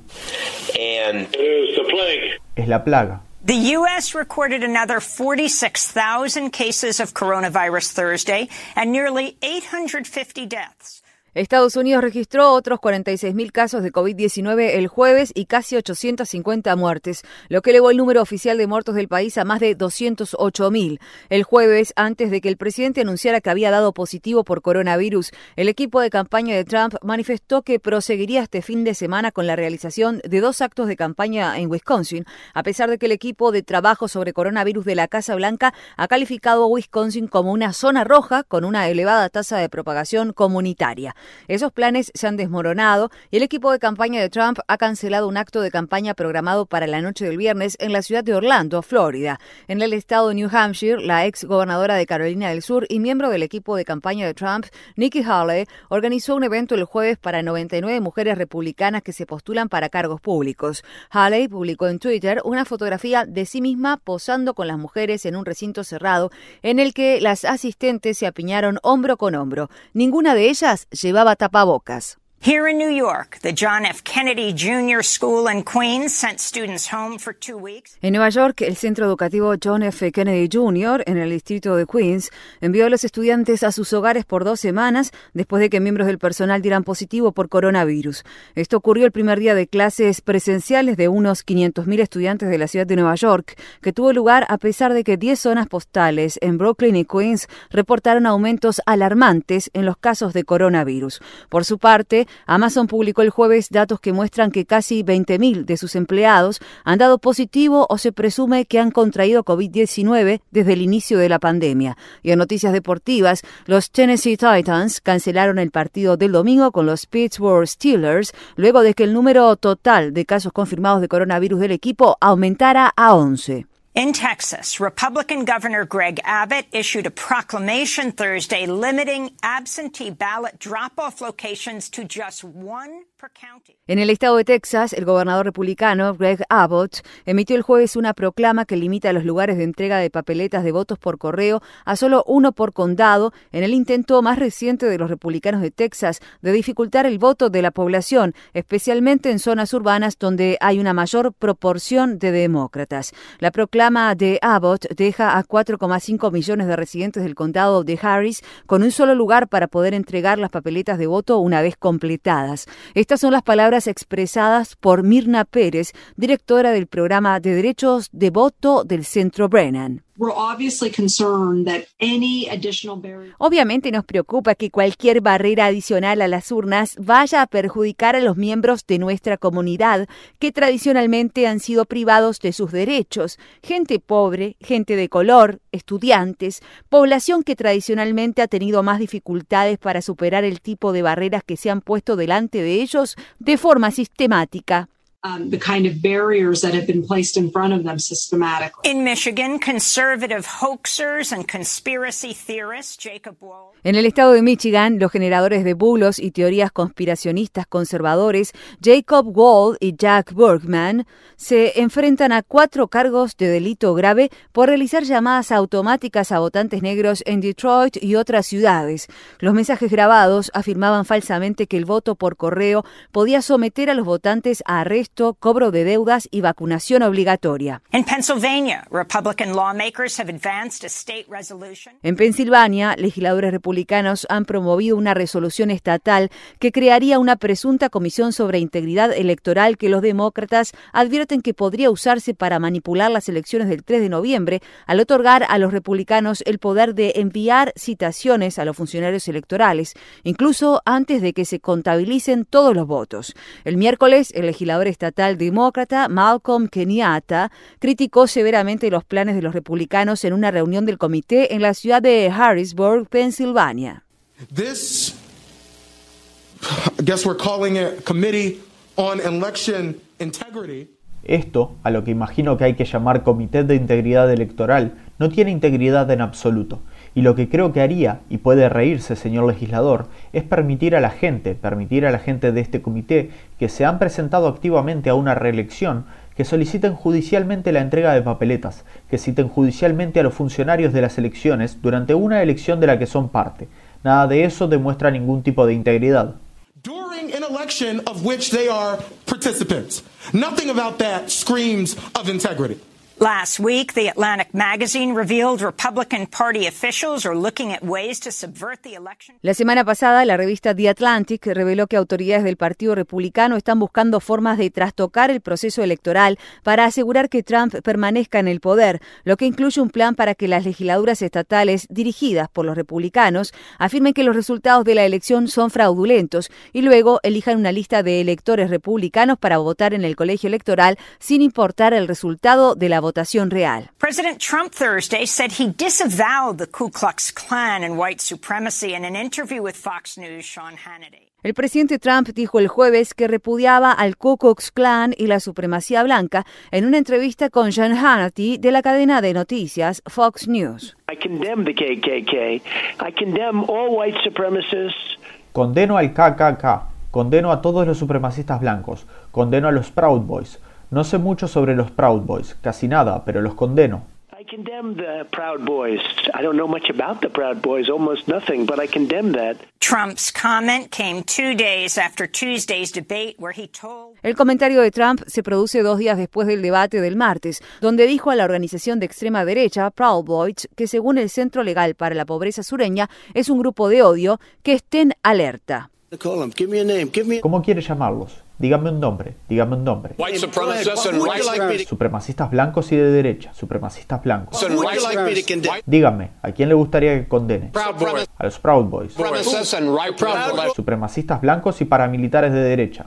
es la plaga. The U.S. recorded another 46,000 cases of coronavirus Thursday and nearly 850 deaths. Estados Unidos registró otros 46.000 casos de COVID-19 el jueves y casi 850 muertes, lo que elevó el número oficial de muertos del país a más de 208.000. El jueves, antes de que el presidente anunciara que había dado positivo por coronavirus, el equipo de campaña de Trump manifestó que proseguiría este fin de semana con la realización de dos actos de campaña en Wisconsin, a pesar de que el equipo de trabajo sobre coronavirus de la Casa Blanca ha calificado a Wisconsin como una zona roja con una elevada tasa de propagación comunitaria. Esos planes se han desmoronado y el equipo de campaña de Trump ha cancelado un acto de campaña programado para la noche del viernes en la ciudad de Orlando, Florida. En el estado de New Hampshire, la ex gobernadora de Carolina del Sur y miembro del equipo de campaña de Trump, Nikki Haley, organizó un evento el jueves para 99 mujeres republicanas que se postulan para cargos públicos. Haley publicó en Twitter una fotografía de sí misma posando con las mujeres en un recinto cerrado en el que las asistentes se apiñaron hombro con hombro. Ninguna de ellas llevaba tapabocas. Here in New York, the John F. Kennedy Jr. School in Queens sent students home for two weeks. En Nueva York, el centro educativo John F. Kennedy Jr. en el distrito de Queens envió a los estudiantes a sus hogares por dos semanas después de que miembros del personal dieran positivo por coronavirus. Esto ocurrió el primer día de clases presenciales de unos 500.000 estudiantes de la ciudad de Nueva York, que tuvo lugar a pesar de que 10 zonas postales en Brooklyn y Queens reportaron aumentos alarmantes en los casos de coronavirus. Por su parte, Amazon publicó el jueves datos que muestran que casi 20.000 de sus empleados han dado positivo o se presume que han contraído COVID-19 desde el inicio de la pandemia. Y en noticias deportivas, los Tennessee Titans cancelaron el partido del domingo con los Pittsburgh Steelers luego de que el número total de casos confirmados de coronavirus del equipo aumentara a 11. In Texas, Republican Governor Greg Abbott issued a proclamation Thursday limiting absentee ballot drop-off locations to just one. En el estado de Texas, el gobernador republicano Greg Abbott emitió el jueves una proclama que limita los lugares de entrega de papeletas de votos por correo a solo uno por condado en el intento más reciente de los republicanos de Texas de dificultar el voto de la población, especialmente en zonas urbanas donde hay una mayor proporción de demócratas. La proclama de Abbott deja a 4,5 millones de residentes del condado de Harris con un solo lugar para poder entregar las papeletas de voto una vez completadas. Estas son las palabras expresadas por Mirna Pérez, directora del programa de derechos de voto del Centro Brennan. Obviamente nos preocupa que cualquier barrera adicional a las urnas vaya a perjudicar a los miembros de nuestra comunidad que tradicionalmente han sido privados de sus derechos, gente pobre, gente de color, estudiantes, población que tradicionalmente ha tenido más dificultades para superar el tipo de barreras que se han puesto delante de ellos de forma sistemática. Um, the kind of barriers that have been placed in front of them systematically. In Michigan, conservative hoaxers and conspiracy theorists Jacob Wall. En el estado de Michigan, los generadores de bulos y teorías conspiracionistas conservadores Jacob Wall y Jack Bergman se enfrentan a cuatro cargos de delito grave por realizar llamadas automáticas a votantes negros en Detroit y otras ciudades. Los mensajes grabados afirmaban falsamente que el voto por correo podía someter a los votantes a arresto cobro de deudas y vacunación obligatoria. En Pensilvania, legisladores republicanos han promovido una resolución estatal que crearía una presunta comisión sobre integridad electoral que los demócratas advierten que podría usarse para manipular las elecciones del 3 de noviembre al otorgar a los republicanos el poder de enviar citaciones a los funcionarios electorales, incluso antes de que se contabilicen todos los votos. El miércoles, el legislador estatal demócrata Malcolm Kenyatta criticó severamente los planes de los republicanos en una reunión del comité en la ciudad de Harrisburg, Pensilvania. This, I guess we're calling it Committee on Election Integrity. Esto, a lo que imagino que hay que llamar Comité de Integridad Electoral, no tiene integridad en absoluto. Y lo que creo que haría, y puede reírse señor legislador, es permitir a la gente, permitir a la gente de este comité que se han presentado activamente a una reelección, que soliciten judicialmente la entrega de papeletas, que citen judicialmente a los funcionarios de las elecciones durante una elección de la que son parte. Nada de eso demuestra ningún tipo de integridad. During an election of which they are participants. Nothing about that screams of integrity. Last week, the Atlantic magazine revealed Republican Party officials are looking at ways to subvert the election. La semana pasada, la revista The Atlantic reveló que autoridades del Partido Republicano están buscando formas de trastocar el proceso electoral para asegurar que Trump permanezca en el poder, lo que incluye un plan para que las legislaturas estatales dirigidas por los republicanos afirmen que los resultados de la elección son fraudulentos y luego elijan una lista de electores republicanos para votar en el colegio electoral sin importar el resultado de la votación votación real. President Trump Thursday said he disavowed the Ku Klux Klan and white supremacy in an interview with Fox News' Sean Hannity. El presidente Trump dijo el jueves que repudiaba al Ku Klux Klan y la supremacía blanca en una entrevista con Sean Hannity de la cadena de noticias Fox News. I condemn the KKK. I condemn all white supremacists. Condeno al KKK. Condeno a todos los supremacistas blancos. Condeno a los Proud Boys. No sé mucho sobre los Proud Boys, casi nada, pero los condeno. I condemn the Proud Boys. I don't know much about the Proud Boys, almost nothing, but I condemn that. Trump's comment came two days after Tuesday's debate where he told El comentario de Trump se produce dos días después del debate del martes, donde dijo a la organización de extrema derecha Proud Boys que según el Centro Legal para la Pobreza Sureña es un grupo de odio que estén alerta. ¿Cómo quiere llamarlos? Dígame un nombre, dígame un nombre. Supremacistas blancos y de derecha, supremacistas blancos. Dígame, ¿a quién le gustaría que condene? A los Proud Boys. Supremacistas blancos y paramilitares de derecha.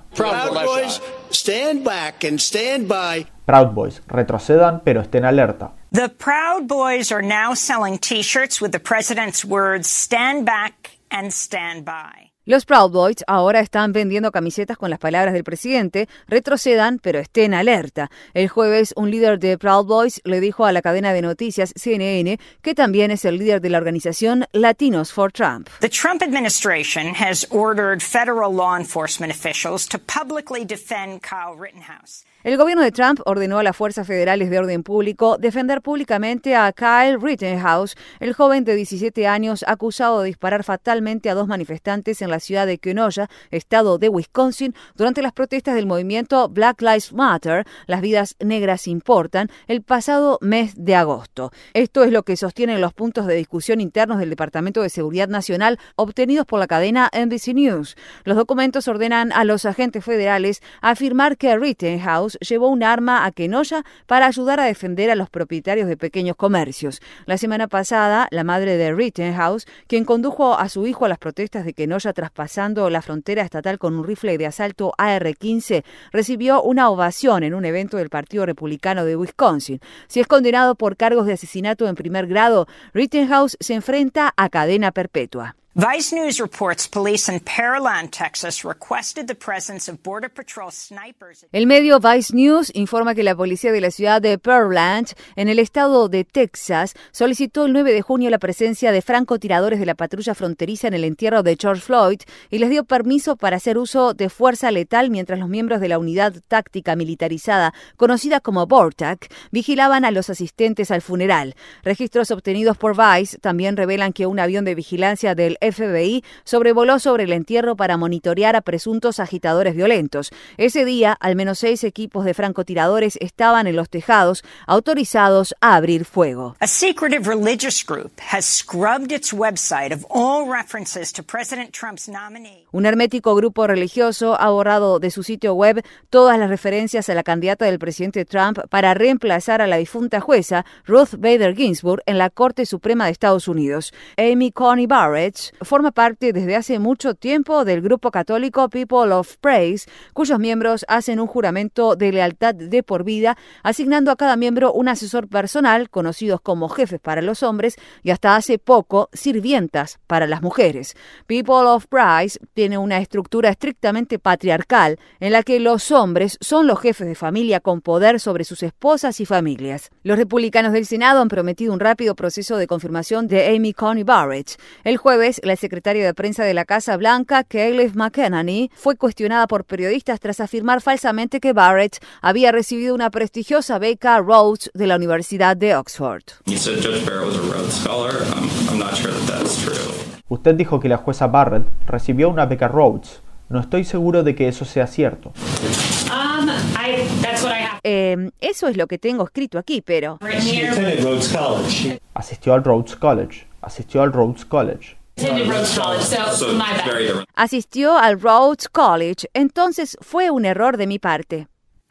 Proud Boys, retrocedan pero estén alerta. The Proud Boys are now selling t-shirts with the president's words stand back and stand by. Los Proud Boys ahora están vendiendo camisetas con las palabras del presidente, retrocedan pero estén alerta. El jueves un líder de Proud Boys le dijo a la cadena de noticias CNN que también es el líder de la organización Latinos for Trump. The Trump administration has ordered federal law enforcement officials to publicly defend Kyle Rittenhouse. El gobierno de Trump ordenó a las fuerzas federales de orden público defender públicamente a Kyle Rittenhouse, el joven de 17 años acusado de disparar fatalmente a dos manifestantes en la ciudad de Kenosha, estado de Wisconsin, durante las protestas del movimiento Black Lives Matter, las vidas negras importan, el pasado mes de agosto. Esto es lo que sostienen los puntos de discusión internos del Departamento de Seguridad Nacional obtenidos por la cadena NBC News. Los documentos ordenan a los agentes federales afirmar que Rittenhouse llevó un arma a Kenosha para ayudar a defender a los propietarios de pequeños comercios. La semana pasada, la madre de Rittenhouse, quien condujo a su hijo a las protestas de Kenosha traspasando la frontera estatal con un rifle de asalto AR-15, recibió una ovación en un evento del Partido Republicano de Wisconsin. Si es condenado por cargos de asesinato en primer grado, Rittenhouse se enfrenta a cadena perpetua. Vice News reports police in Pearland, Texas, requested the presence of Border Patrol snipers. El medio Vice News informa que la policía de la ciudad de Pearland, en el estado de Texas, solicitó el 9 de junio la presencia de francotiradores de la patrulla fronteriza en el entierro de George Floyd y les dio permiso para hacer uso de fuerza letal mientras los miembros de la unidad táctica militarizada, conocida como BORTAC, vigilaban a los asistentes al funeral. Registros obtenidos por Vice también revelan que un avión de vigilancia del FBI sobrevoló sobre el entierro para monitorear a presuntos agitadores violentos. Ese día, al menos seis equipos de francotiradores estaban en los tejados, autorizados a abrir fuego. A secretive religious group has scrubbed its website of all references to President Trump's nominee. Un hermético grupo religioso ha borrado de su sitio web todas las referencias a la candidata del presidente Trump para reemplazar a la difunta jueza Ruth Bader Ginsburg en la Corte Suprema de Estados Unidos. Amy Coney Barrett forma parte desde hace mucho tiempo del grupo católico People of Praise, cuyos miembros hacen un juramento de lealtad de por vida, asignando a cada miembro un asesor personal, conocidos como jefes para los hombres, y hasta hace poco sirvientas para las mujeres. People of Praise tiene una estructura estrictamente patriarcal, en la que los hombres son los jefes de familia con poder sobre sus esposas y familias. Los republicanos del Senado han prometido un rápido proceso de confirmación de Amy Coney Barrett. El jueves, la secretaria de prensa de la Casa Blanca, Kayleigh McEnany, fue cuestionada por periodistas tras afirmar falsamente que Barrett había recibido una prestigiosa beca Rhodes de la Universidad de Oxford. Usted dijo que la jueza Barrett recibió una beca Rhodes. No estoy seguro de que eso sea cierto. Um, eh, eso es lo que tengo escrito aquí, pero... Asistió al Rhodes College. Asistió al Rhodes College. Asistió al Rhodes College, entonces fue un error de mi parte.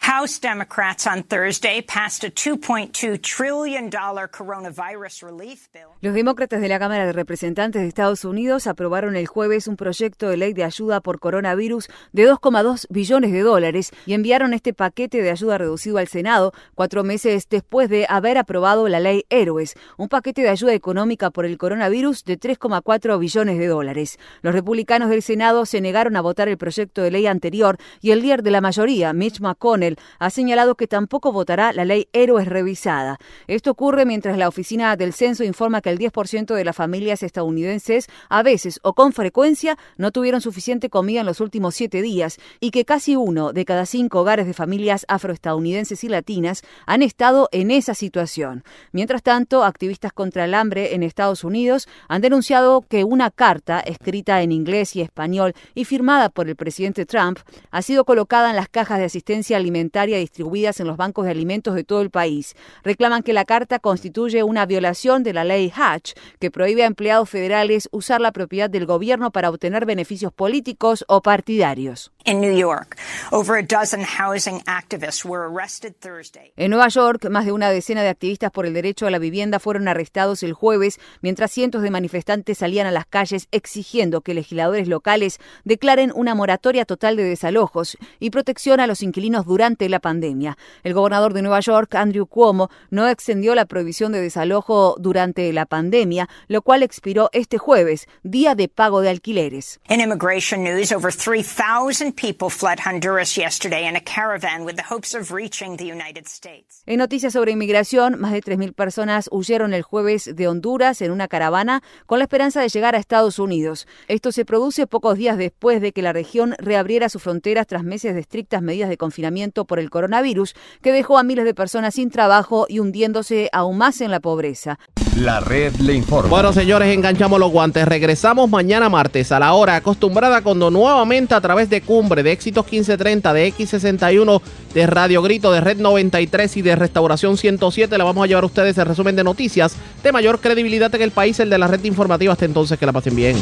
House Democrats on Thursday passed a $2.2 trillion coronavirus relief bill. Los demócratas de la Cámara de Representantes de Estados Unidos aprobaron el jueves un proyecto de ley de ayuda por coronavirus de 2,2 billones de dólares y enviaron este paquete de ayuda reducido al Senado cuatro meses después de haber aprobado la ley Héroes, un paquete de ayuda económica por el coronavirus de 3,4 billones de dólares. Los republicanos del Senado se negaron a votar el proyecto de ley anterior y el líder de la mayoría, Mitch McConnell, ha señalado que tampoco votará la ley Héroes revisada. Esto ocurre mientras la Oficina del Censo informa que el 10% de las familias estadounidenses a veces o con frecuencia no tuvieron suficiente comida en los últimos siete días y que casi uno de cada cinco hogares de familias afroestadounidenses y latinas han estado en esa situación. Mientras tanto, activistas contra el hambre en Estados Unidos han denunciado que una carta escrita en inglés y español y firmada por el presidente Trump ha sido colocada en las cajas de asistencia alimentaria distribuidas en los bancos de alimentos de todo el país. Reclaman que la carta constituye una violación de la ley Hatch, que prohíbe a empleados federales usar la propiedad del gobierno para obtener beneficios políticos o partidarios. En New York, over a dozen housing activists were arrested Thursday. En Nueva York, más de una decena de activistas por el derecho a la vivienda fueron arrestados el jueves, mientras cientos de manifestantes salían a las calles exigiendo que legisladores locales declaren una moratoria total de desalojos y protección a los inquilinos durante la pandemia. El gobernador de Nueva York, Andrew Cuomo, no extendió la prohibición de desalojo durante la pandemia, lo cual expiró este jueves, día de pago de alquileres. En immigration news, over 3,000 people fled Honduras yesterday in a caravan with the hopes of reaching the United States. En noticias sobre inmigración, más de 3.000 personas huyeron el jueves de Honduras en una caravana con la esperanza de llegar a Estados Unidos. Esto se produce pocos días después de que la región reabriera sus fronteras tras meses de estrictas medidas de confinamiento por el coronavirus que dejó a miles de personas sin trabajo y hundiéndose aún más en la pobreza. La red le informa. Bueno, señores, enganchamos los guantes. Regresamos mañana martes a la hora acostumbrada cuando nuevamente a través de De Éxitos 1530, de X61, de Radio Grito, de Red 93 y de Restauración 107 le vamos a llevar a ustedes el resumen de noticias de mayor credibilidad en el país, el de la red informativa. Hasta entonces, que la pasen bien.